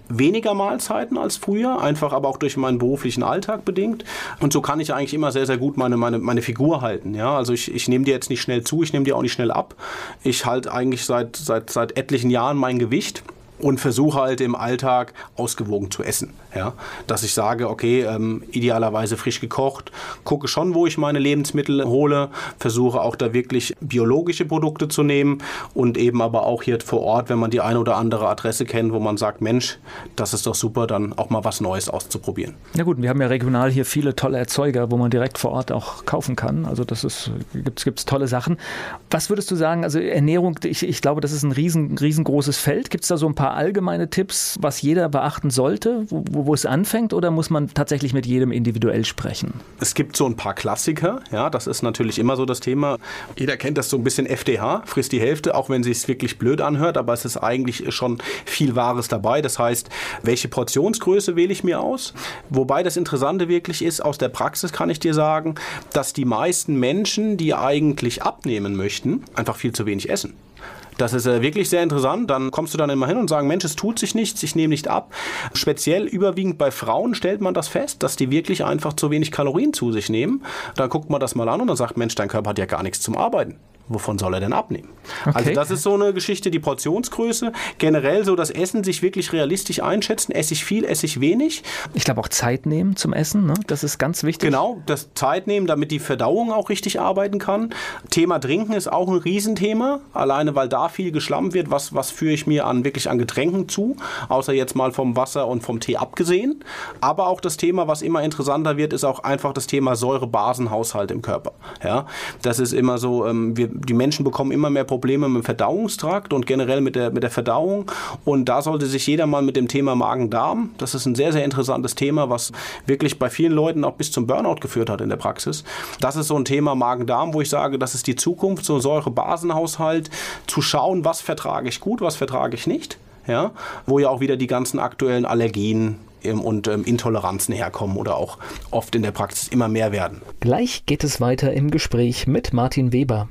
Weniger Mahlzeiten als früher, einfach aber auch durch meinen beruflichen Alltag bedingt. Und so kann ich eigentlich immer sehr, sehr gut meine, meine, meine Figur halten. Ja, also ich, ich nehme dir jetzt nicht schnell zu, ich nehme dir auch nicht schnell ab. Ich halte eigentlich seit, seit, seit etlichen Jahren mein Gewicht und versuche halt im Alltag ausgewogen zu essen. Ja? Dass ich sage, okay, ähm, idealerweise frisch gekocht, gucke schon, wo ich meine Lebensmittel hole, versuche auch da wirklich biologische Produkte zu nehmen und eben aber auch hier vor Ort, wenn man die eine oder andere Adresse kennt, wo man sagt, Mensch, das ist doch super, dann auch mal was Neues auszuprobieren. Ja gut, wir haben ja regional hier viele tolle Erzeuger, wo man direkt vor Ort auch kaufen kann. Also das ist, gibt es tolle Sachen. Was würdest du sagen, also Ernährung, ich, ich glaube, das ist ein riesen, riesengroßes Feld. Gibt es da so ein paar allgemeine Tipps, was jeder beachten sollte, wo, wo es anfängt, oder muss man tatsächlich mit jedem individuell sprechen? Es gibt so ein paar Klassiker, ja, das ist natürlich immer so das Thema. Jeder kennt das so ein bisschen FDH, frisst die Hälfte, auch wenn es sich wirklich blöd anhört, aber es ist eigentlich schon viel Wahres dabei. Das heißt, welche Portionsgröße wähle ich mir aus? Wobei das Interessante wirklich ist, aus der Praxis kann ich dir sagen, dass die meisten Menschen, die eigentlich abnehmen möchten, einfach viel zu wenig essen. Das ist äh, wirklich sehr interessant. Dann kommst du dann immer hin und sagen, Mensch, es tut sich nichts, ich nehme nicht ab. Speziell überwiegend bei Frauen stellt man das fest, dass die wirklich einfach zu wenig Kalorien zu sich nehmen. Dann guckt man das mal an und dann sagt, Mensch, dein Körper hat ja gar nichts zum Arbeiten wovon soll er denn abnehmen? Also okay. Also das ist so eine Geschichte, die Portionsgröße. Generell so das Essen sich wirklich realistisch einschätzen. Esse ich viel, esse ich wenig. Ich glaube auch Zeit nehmen zum Essen, ne? das ist ganz wichtig. Genau, das Zeit nehmen, damit die Verdauung auch richtig arbeiten kann. Thema Trinken ist auch ein Riesenthema, alleine weil da viel geschlammt wird. Was, was führe ich mir an wirklich an Getränken zu, außer jetzt mal vom Wasser und vom Tee abgesehen. Aber auch das Thema, was immer interessanter wird, ist auch einfach das Thema Säure-Basen-Haushalt im Körper. Ja, das ist immer so, ähm, wir die Menschen bekommen immer mehr Probleme mit dem Verdauungstrakt und generell mit der, mit der Verdauung. Und da sollte sich jeder mal mit dem Thema Magen-Darm, das ist ein sehr, sehr interessantes Thema, was wirklich bei vielen Leuten auch bis zum Burnout geführt hat in der Praxis. Das ist so ein Thema Magen-Darm, wo ich sage, das ist die Zukunft, so ein Säure-Basenhaushalt, zu schauen, was vertrage ich gut, was vertrage ich nicht. Ja, wo ja auch wieder die ganzen aktuellen Allergien ähm, und ähm, Intoleranzen herkommen oder auch oft in der Praxis immer mehr werden. Gleich geht es weiter im Gespräch mit Martin Weber.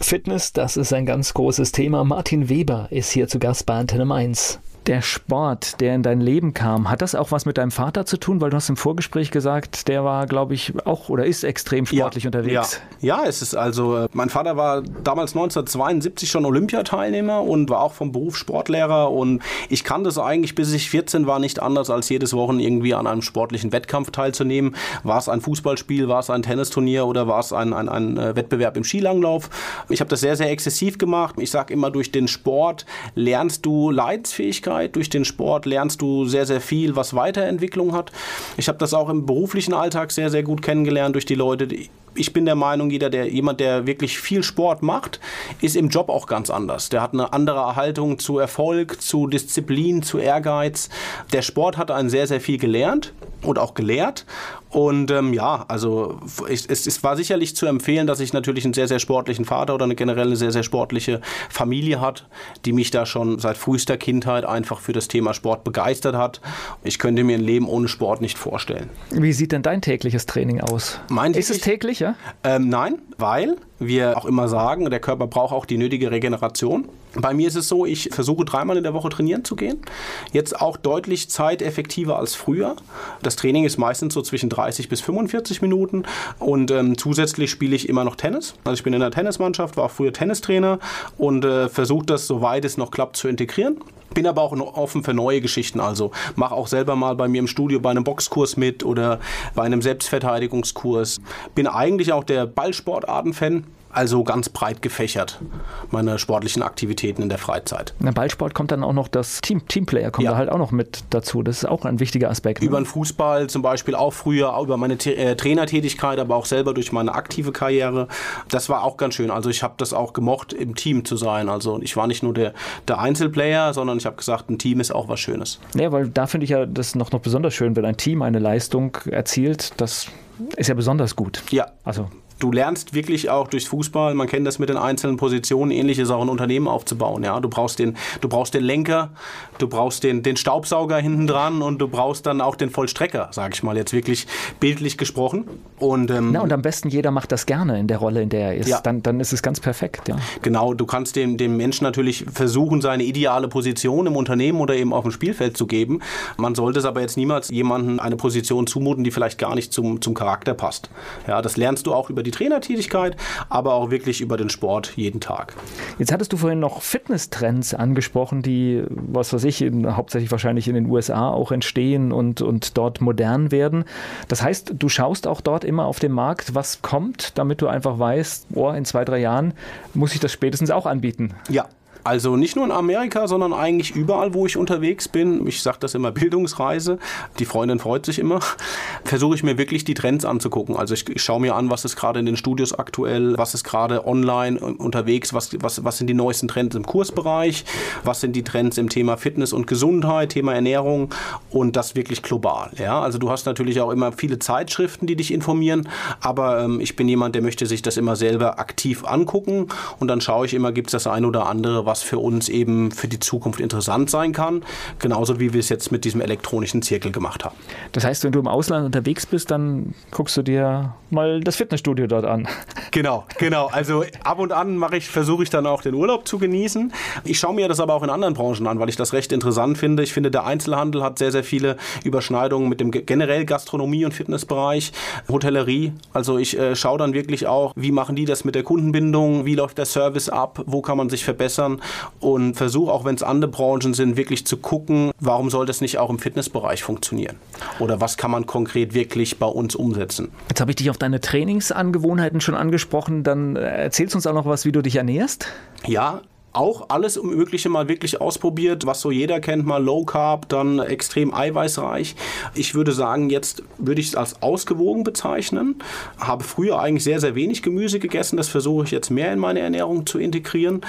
Fitness, das ist ein ganz großes Thema. Martin Weber ist hier zu Gast bei Antenne Mainz der Sport, der in dein Leben kam, hat das auch was mit deinem Vater zu tun? Weil du hast im Vorgespräch gesagt, der war, glaube ich, auch oder ist extrem sportlich ja, unterwegs. Ja. ja, es ist also, äh, mein Vater war damals 1972 schon Olympiateilnehmer und war auch vom Beruf Sportlehrer und ich kannte es eigentlich, bis ich 14 war, nicht anders, als jedes Wochen irgendwie an einem sportlichen Wettkampf teilzunehmen. War es ein Fußballspiel, war es ein Tennisturnier oder war es ein, ein, ein äh, Wettbewerb im Skilanglauf? Ich habe das sehr, sehr exzessiv gemacht. Ich sage immer, durch den Sport lernst du Leidensfähigkeit Zeit. Durch den Sport lernst du sehr, sehr viel, was Weiterentwicklung hat. Ich habe das auch im beruflichen Alltag sehr, sehr gut kennengelernt durch die Leute. Ich bin der Meinung, jeder, der, jemand, der wirklich viel Sport macht, ist im Job auch ganz anders. Der hat eine andere Erhaltung zu Erfolg, zu Disziplin, zu Ehrgeiz. Der Sport hat einen sehr, sehr viel gelernt und auch gelehrt. Und ähm, ja, also es, es, war sicherlich zu empfehlen, dass ich natürlich einen sehr, sehr sportlichen Vater oder eine generell eine sehr, sehr sportliche Familie hat, die mich da schon seit frühester Kindheit einfach für das Thema Sport begeistert hat. Ich könnte mir ein Leben ohne Sport nicht vorstellen. Wie sieht denn dein tägliches Training aus? Mein Ist es täglich, ja? Ähm, nein, weil wir auch immer sagen, der Körper braucht auch die nötige Regeneration. Bei mir ist es so, ich versuche dreimal in der Woche trainieren zu gehen. Jetzt auch deutlich zeiteffektiver als früher. Das Training ist meistens so zwischen 30 bis 45 Minuten und ähm, zusätzlich spiele ich immer noch Tennis. Also ich bin in der Tennismannschaft, war auch früher Tennistrainer und äh, versuche das, soweit es noch klappt, zu integrieren. Bin aber auch offen für neue Geschichten. Also mache auch selber mal bei mir im Studio bei einem Boxkurs mit oder bei einem Selbstverteidigungskurs. Bin eigentlich auch der Ballsportarten-Fan. Also ganz breit gefächert, meine sportlichen Aktivitäten in der Freizeit. Na, Ballsport kommt dann auch noch das Team, Teamplayer kommt ja. da halt auch noch mit dazu. Das ist auch ein wichtiger Aspekt. Ne? Über den Fußball zum Beispiel auch früher, über meine äh, Trainertätigkeit, aber auch selber durch meine aktive Karriere. Das war auch ganz schön. Also ich habe das auch gemocht, im Team zu sein. Also ich war nicht nur der, der Einzelplayer, sondern ich habe gesagt, ein Team ist auch was Schönes. Ja, weil da finde ich ja das noch, noch besonders schön, wenn ein Team eine Leistung erzielt. Das ist ja besonders gut. Ja. Also du lernst wirklich auch durchs Fußball, man kennt das mit den einzelnen Positionen, ähnliches auch ein Unternehmen aufzubauen. Ja? Du, brauchst den, du brauchst den Lenker, du brauchst den, den Staubsauger hinten dran und du brauchst dann auch den Vollstrecker, sage ich mal jetzt wirklich bildlich gesprochen. Und, ähm, Na, und am besten jeder macht das gerne in der Rolle, in der er ist. Ja. Dann, dann ist es ganz perfekt. Ja. Genau, du kannst dem, dem Menschen natürlich versuchen, seine ideale Position im Unternehmen oder eben auf dem Spielfeld zu geben. Man sollte es aber jetzt niemals jemandem eine Position zumuten, die vielleicht gar nicht zum, zum Charakter passt. Ja, das lernst du auch über die die Trainertätigkeit, aber auch wirklich über den Sport jeden Tag. Jetzt hattest du vorhin noch Fitnesstrends angesprochen, die, was weiß ich, in, hauptsächlich wahrscheinlich in den USA auch entstehen und, und dort modern werden. Das heißt, du schaust auch dort immer auf den Markt, was kommt, damit du einfach weißt, boah, in zwei, drei Jahren muss ich das spätestens auch anbieten. Ja, also nicht nur in Amerika, sondern eigentlich überall, wo ich unterwegs bin. Ich sage das immer Bildungsreise. Die Freundin freut sich immer. Versuche ich mir wirklich die Trends anzugucken. Also ich, ich schaue mir an, was ist gerade in den Studios aktuell, was ist gerade online unterwegs, was, was, was sind die neuesten Trends im Kursbereich, was sind die Trends im Thema Fitness und Gesundheit, Thema Ernährung und das wirklich global. Ja, also du hast natürlich auch immer viele Zeitschriften, die dich informieren, aber ähm, ich bin jemand, der möchte sich das immer selber aktiv angucken und dann schaue ich immer, gibt es das ein oder andere, was für uns eben für die Zukunft interessant sein kann. Genauso wie wir es jetzt mit diesem elektronischen Zirkel gemacht haben. Das heißt, wenn du im Ausland unterwegs bist, dann guckst du dir mal das Fitnessstudio dort an. Genau, genau. Also ab und an mache ich, versuche ich dann auch den Urlaub zu genießen. Ich schaue mir das aber auch in anderen Branchen an, weil ich das recht interessant finde. Ich finde, der Einzelhandel hat sehr, sehr viele Überschneidungen mit dem generell Gastronomie- und Fitnessbereich, Hotellerie. Also ich äh, schaue dann wirklich auch, wie machen die das mit der Kundenbindung, wie läuft der Service ab, wo kann man sich verbessern und versuche auch, wenn es andere Branchen sind, wirklich zu gucken, warum soll das nicht auch im Fitnessbereich funktionieren? Oder was kann man konkret wirklich bei uns umsetzen? Jetzt habe ich dich auf deine Trainingsangewohnheiten schon angesprochen. Dann äh, erzählst du uns auch noch was, wie du dich ernährst? Ja, auch alles Mögliche mal wirklich ausprobiert, was so jeder kennt, mal Low Carb, dann extrem eiweißreich. Ich würde sagen, jetzt würde ich es als ausgewogen bezeichnen. Habe früher eigentlich sehr, sehr wenig Gemüse gegessen. Das versuche ich jetzt mehr in meine Ernährung zu integrieren.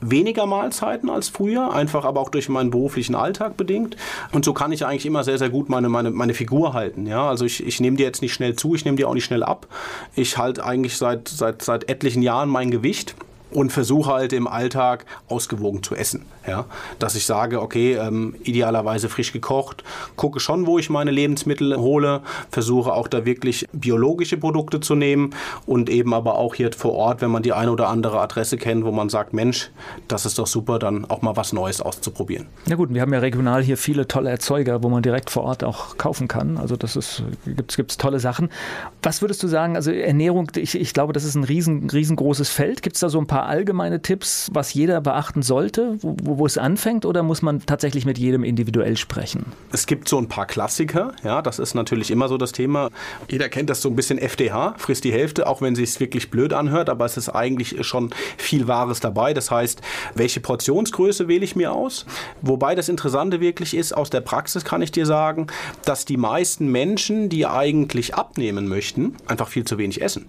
Weniger Mahlzeiten als früher, einfach aber auch durch meinen beruflichen Alltag bedingt. Und so kann ich eigentlich immer sehr, sehr gut meine, meine, meine Figur halten. Ja? Also ich, ich nehme dir jetzt nicht schnell zu, ich nehme dir auch nicht schnell ab. Ich halte eigentlich seit, seit, seit etlichen Jahren mein Gewicht und versuche halt im Alltag ausgewogen zu essen. Ja? Dass ich sage, okay, ähm, idealerweise frisch gekocht, gucke schon, wo ich meine Lebensmittel hole, versuche auch da wirklich biologische Produkte zu nehmen und eben aber auch hier vor Ort, wenn man die eine oder andere Adresse kennt, wo man sagt, Mensch, das ist doch super, dann auch mal was Neues auszuprobieren. Na gut, wir haben ja regional hier viele tolle Erzeuger, wo man direkt vor Ort auch kaufen kann. Also das ist, gibt es tolle Sachen. Was würdest du sagen, also Ernährung, ich, ich glaube, das ist ein riesen, riesengroßes Feld. Gibt es da so ein paar allgemeine Tipps, was jeder beachten sollte, wo, wo wo es anfängt oder muss man tatsächlich mit jedem individuell sprechen? Es gibt so ein paar Klassiker, ja, das ist natürlich immer so das Thema. Jeder kennt das so ein bisschen FDH, frisst die Hälfte, auch wenn es wirklich blöd anhört, aber es ist eigentlich schon viel Wahres dabei. Das heißt, welche Portionsgröße wähle ich mir aus? Wobei das Interessante wirklich ist, aus der Praxis kann ich dir sagen, dass die meisten Menschen, die eigentlich abnehmen möchten, einfach viel zu wenig essen.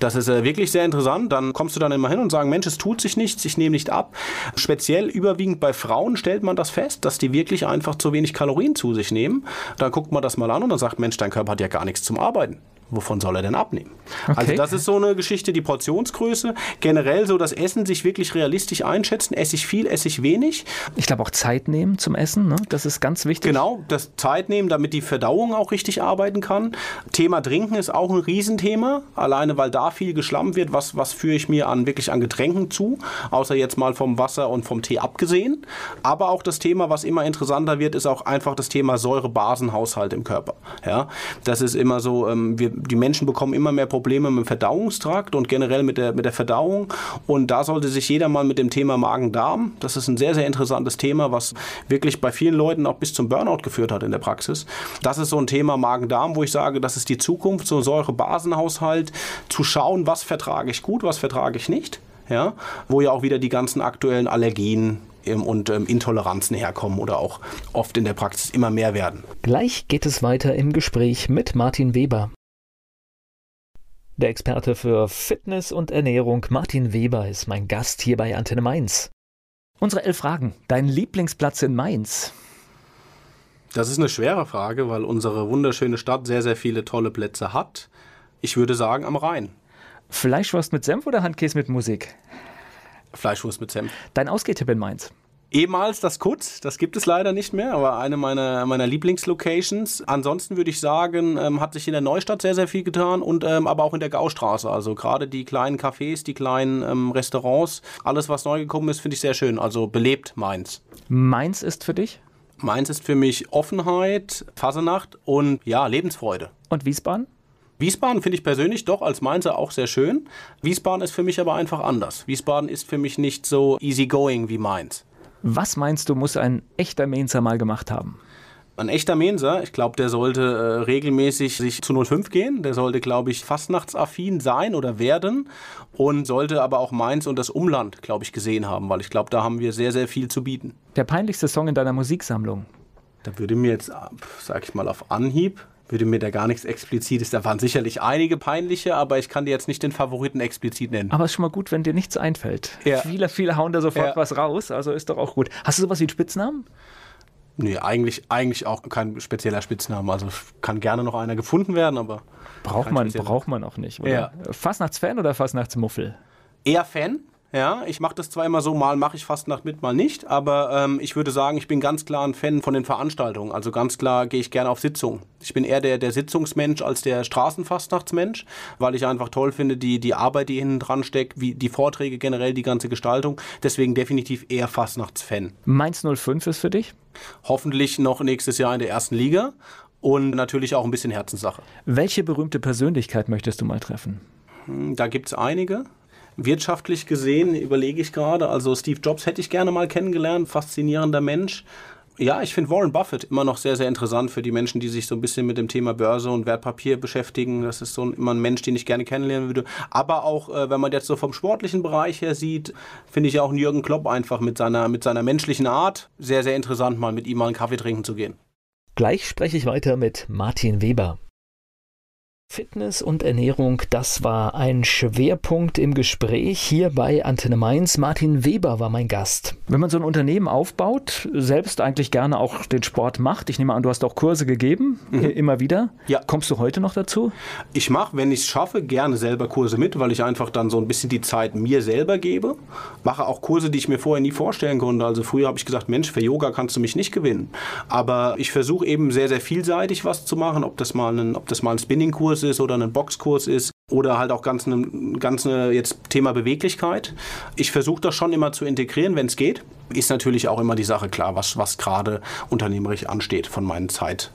Das ist äh, wirklich sehr interessant. Dann kommst du dann immer hin und sagen, Mensch, es tut sich nichts, ich nehme nicht ab. Speziell überwiegend bei Frauen stellt man das fest, dass die wirklich einfach zu wenig Kalorien zu sich nehmen. Dann guckt man das mal an und dann sagt, Mensch, dein Körper hat ja gar nichts zum Arbeiten wovon soll er denn abnehmen? Also okay. Also das ist so eine Geschichte, die Portionsgröße. Generell so das Essen sich wirklich realistisch einschätzen. Esse ich viel, esse ich wenig. Ich glaube auch Zeit nehmen zum Essen, ne? das ist ganz wichtig. Genau, das Zeit nehmen, damit die Verdauung auch richtig arbeiten kann. Thema Trinken ist auch ein Riesenthema, alleine weil da viel geschlammt wird. Was, was führe ich mir an wirklich an Getränken zu, außer jetzt mal vom Wasser und vom Tee abgesehen. Aber auch das Thema, was immer interessanter wird, ist auch einfach das Thema Säure-Basen-Haushalt im Körper. Ja, das ist immer so, ähm, wir die Menschen bekommen immer mehr Probleme mit dem Verdauungstrakt und generell mit der, mit der Verdauung. Und da sollte sich jeder mal mit dem Thema Magen-Darm, das ist ein sehr, sehr interessantes Thema, was wirklich bei vielen Leuten auch bis zum Burnout geführt hat in der Praxis. Das ist so ein Thema Magen-Darm, wo ich sage, das ist die Zukunft, so ein Säure-Basenhaushalt, zu schauen, was vertrage ich gut, was vertrage ich nicht. Ja, wo ja auch wieder die ganzen aktuellen Allergien und ähm, Intoleranzen herkommen oder auch oft in der Praxis immer mehr werden. Gleich geht es weiter im Gespräch mit Martin Weber. Der Experte für Fitness und Ernährung Martin Weber ist mein Gast hier bei Antenne Mainz. Unsere elf Fragen. Dein Lieblingsplatz in Mainz? Das ist eine schwere Frage, weil unsere wunderschöne Stadt sehr, sehr viele tolle Plätze hat. Ich würde sagen am Rhein. Fleischwurst mit Senf oder Handkäse mit Musik? Fleischwurst mit Senf. Dein Ausgehtipp in Mainz? Ehemals das Kutz, das gibt es leider nicht mehr, aber eine meiner, meiner Lieblingslocations. Ansonsten würde ich sagen, ähm, hat sich in der Neustadt sehr, sehr viel getan und ähm, aber auch in der Gaustraße. Also gerade die kleinen Cafés, die kleinen ähm, Restaurants, alles was neu gekommen ist, finde ich sehr schön. Also belebt Mainz. Mainz ist für dich? Mainz ist für mich Offenheit, Fasenacht und ja, Lebensfreude. Und Wiesbaden? Wiesbaden finde ich persönlich doch als Mainzer auch sehr schön. Wiesbaden ist für mich aber einfach anders. Wiesbaden ist für mich nicht so easygoing wie Mainz. Was meinst du, muss ein echter Mainzer mal gemacht haben? Ein echter Menser, ich glaube, der sollte äh, regelmäßig sich zu 05 gehen. Der sollte, glaube ich, fastnachtsaffin sein oder werden und sollte aber auch Mainz und das Umland, glaube ich, gesehen haben, weil ich glaube, da haben wir sehr, sehr viel zu bieten. Der peinlichste Song in deiner Musiksammlung? Da würde mir jetzt, sag ich mal, auf Anhieb würde mir da gar nichts explizites. Da waren sicherlich einige peinliche, aber ich kann dir jetzt nicht den Favoriten explizit nennen. Aber es ist schon mal gut, wenn dir nichts einfällt. Ja. Viele, viele hauen da sofort ja. was raus, also ist doch auch gut. Hast du sowas wie einen Spitznamen? Nee, eigentlich, eigentlich auch kein spezieller Spitzname. Also kann gerne noch einer gefunden werden, aber. Braucht man, braucht man auch nicht, oder? Ja. Fastnachtsfan oder Fastnachtsmuffel? Eher Fan. Ja, ich mache das zwar immer so, mal mache ich Fastnacht mit, mal nicht, aber ähm, ich würde sagen, ich bin ganz klar ein Fan von den Veranstaltungen. Also ganz klar gehe ich gerne auf Sitzungen. Ich bin eher der, der Sitzungsmensch als der Straßenfastnachtsmensch, weil ich einfach toll finde, die, die Arbeit, die hinten dran steckt, wie die Vorträge generell, die ganze Gestaltung. Deswegen definitiv eher Fastnachtsfan. Mainz 05 ist für dich? Hoffentlich noch nächstes Jahr in der ersten Liga und natürlich auch ein bisschen Herzenssache. Welche berühmte Persönlichkeit möchtest du mal treffen? Hm, da gibt es einige. Wirtschaftlich gesehen überlege ich gerade, also Steve Jobs hätte ich gerne mal kennengelernt, faszinierender Mensch. Ja, ich finde Warren Buffett immer noch sehr, sehr interessant für die Menschen, die sich so ein bisschen mit dem Thema Börse und Wertpapier beschäftigen. Das ist so ein, immer ein Mensch, den ich gerne kennenlernen würde. Aber auch, äh, wenn man jetzt so vom sportlichen Bereich her sieht, finde ich auch Jürgen Klopp einfach mit seiner, mit seiner menschlichen Art sehr, sehr interessant, mal mit ihm mal einen Kaffee trinken zu gehen. Gleich spreche ich weiter mit Martin Weber. Fitness und Ernährung, das war ein Schwerpunkt im Gespräch hier bei Antenne Mainz. Martin Weber war mein Gast. Wenn man so ein Unternehmen aufbaut, selbst eigentlich gerne auch den Sport macht, ich nehme an, du hast auch Kurse gegeben, mhm. immer wieder. Ja. Kommst du heute noch dazu? Ich mache, wenn ich es schaffe, gerne selber Kurse mit, weil ich einfach dann so ein bisschen die Zeit mir selber gebe. Mache auch Kurse, die ich mir vorher nie vorstellen konnte. Also früher habe ich gesagt, Mensch, für Yoga kannst du mich nicht gewinnen. Aber ich versuche eben sehr, sehr vielseitig was zu machen, ob das mal ein, ob das mal ein Spinning-Kurs Kurs ist oder ein Boxkurs ist oder halt auch ganz eine, ganz eine jetzt Thema Beweglichkeit. Ich versuche das schon immer zu integrieren, wenn es geht. Ist natürlich auch immer die Sache klar, was, was gerade unternehmerisch ansteht von meinen Zeit,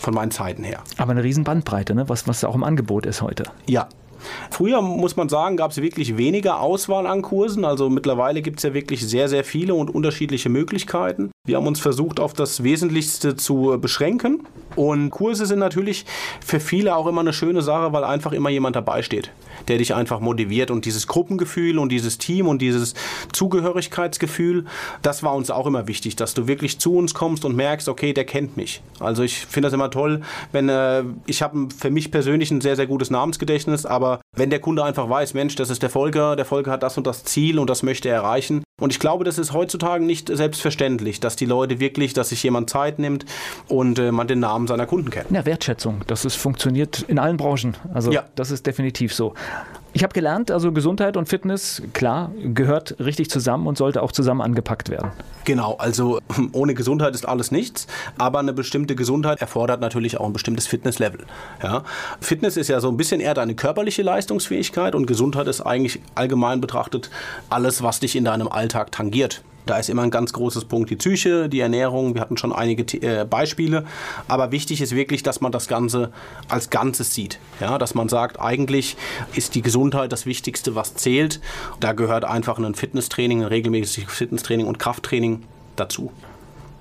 von meinen Zeiten her. Aber eine riesen Bandbreite, ne? was, was auch im Angebot ist heute. Ja, Früher muss man sagen, gab es wirklich weniger Auswahl an Kursen. Also mittlerweile gibt es ja wirklich sehr, sehr viele und unterschiedliche Möglichkeiten. Wir haben uns versucht, auf das Wesentlichste zu beschränken. Und Kurse sind natürlich für viele auch immer eine schöne Sache, weil einfach immer jemand dabei steht, der dich einfach motiviert. Und dieses Gruppengefühl und dieses Team und dieses Zugehörigkeitsgefühl, das war uns auch immer wichtig, dass du wirklich zu uns kommst und merkst, okay, der kennt mich. Also ich finde das immer toll, wenn äh, ich habe für mich persönlich ein sehr, sehr gutes Namensgedächtnis, aber wenn der Kunde einfach weiß, Mensch, das ist der Volker, der Volker hat das und das Ziel und das möchte er erreichen, und ich glaube, das ist heutzutage nicht selbstverständlich, dass die Leute wirklich, dass sich jemand Zeit nimmt und äh, man den Namen seiner Kunden kennt. Ja, Wertschätzung, das ist, funktioniert in allen Branchen. Also ja. das ist definitiv so. Ich habe gelernt, also Gesundheit und Fitness, klar, gehört richtig zusammen und sollte auch zusammen angepackt werden. Genau, also ohne Gesundheit ist alles nichts, aber eine bestimmte Gesundheit erfordert natürlich auch ein bestimmtes Fitnesslevel. Ja? Fitness ist ja so ein bisschen eher deine körperliche Leistungsfähigkeit und Gesundheit ist eigentlich allgemein betrachtet alles, was dich in deinem Alltag tangiert. Da ist immer ein ganz großes Punkt die Psyche, die Ernährung. Wir hatten schon einige äh, Beispiele. Aber wichtig ist wirklich, dass man das Ganze als Ganzes sieht. Ja, dass man sagt, eigentlich ist die Gesundheit das Wichtigste, was zählt. Da gehört einfach ein Fitnesstraining, ein regelmäßiges Fitnesstraining und Krafttraining dazu.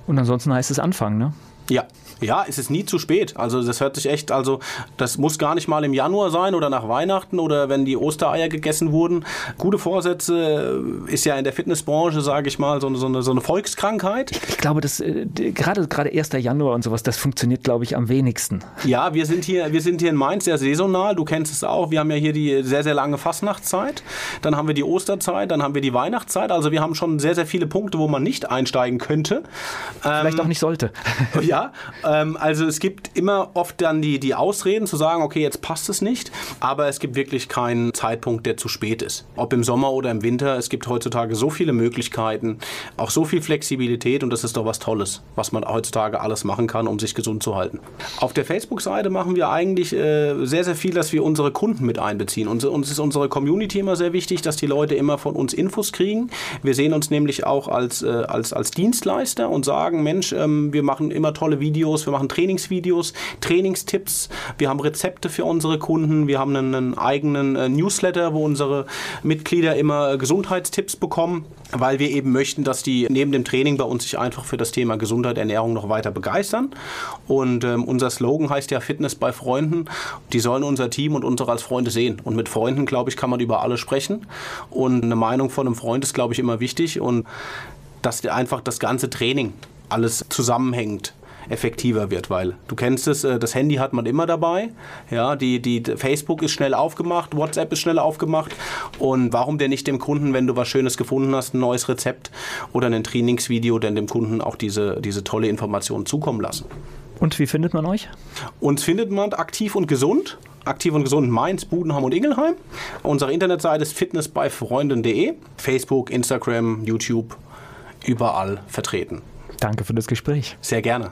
Und ansonsten heißt es anfangen, ne? Ja, ja, es ist nie zu spät. Also das hört sich echt, also das muss gar nicht mal im Januar sein oder nach Weihnachten oder wenn die Ostereier gegessen wurden. Gute Vorsätze ist ja in der Fitnessbranche, sage ich mal, so eine, so eine, so eine Volkskrankheit. Ich glaube, das äh, gerade gerade 1. Januar und sowas, das funktioniert, glaube ich, am wenigsten. Ja, wir sind hier, wir sind hier in Mainz sehr saisonal. Du kennst es auch. Wir haben ja hier die sehr, sehr lange Fastnachtszeit. Dann haben wir die Osterzeit, dann haben wir die Weihnachtszeit. Also wir haben schon sehr, sehr viele Punkte, wo man nicht einsteigen könnte. Vielleicht ähm, auch nicht sollte. Ja, ähm, also es gibt immer oft dann die, die Ausreden zu sagen, okay, jetzt passt es nicht, aber es gibt wirklich keinen Zeitpunkt, der zu spät ist. Ob im Sommer oder im Winter, es gibt heutzutage so viele Möglichkeiten, auch so viel Flexibilität und das ist doch was Tolles, was man heutzutage alles machen kann, um sich gesund zu halten. Auf der Facebook-Seite machen wir eigentlich äh, sehr, sehr viel, dass wir unsere Kunden mit einbeziehen. Uns, uns ist unsere Community immer sehr wichtig, dass die Leute immer von uns Infos kriegen. Wir sehen uns nämlich auch als, äh, als, als Dienstleister und sagen, Mensch, ähm, wir machen immer tolle Videos, Videos, wir machen Trainingsvideos, Trainingstipps, wir haben Rezepte für unsere Kunden, wir haben einen, eigenen äh, Newsletter, wo unsere Mitglieder immer äh, Gesundheitstipps bekommen, weil wir eben möchten, dass die neben dem Training bei uns sich einfach für das Thema Gesundheit, Ernährung noch weiter begeistern. Und ähm, unser Slogan heißt ja Fitness bei Freunden. Die sollen unser Team und unsere als Freunde sehen. Und mit Freunden, glaube ich, kann man über alles sprechen. Und eine Meinung von einem Freund ist, glaube ich, immer wichtig. Und dass einfach das ganze Training alles zusammenhängt effektiver wird, weil du kennst es, äh, das Handy hat man immer dabei, ja, die, die Facebook ist schnell aufgemacht, WhatsApp ist schnell aufgemacht und warum denn nicht dem Kunden, wenn du was Schönes gefunden hast, ein neues Rezept oder ein Trainingsvideo, denn dem Kunden auch diese, diese tolle Information zukommen lassen. Und wie findet man euch? Uns findet man aktiv und gesund. Aktiv und gesund Mainz, Budenham und Ingelheim. Unsere Internetseite ist fitnessbeifreunden.de. Facebook, Instagram, YouTube, überall vertreten. Danke für das Gespräch. Sehr gerne.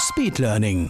Speed Learning.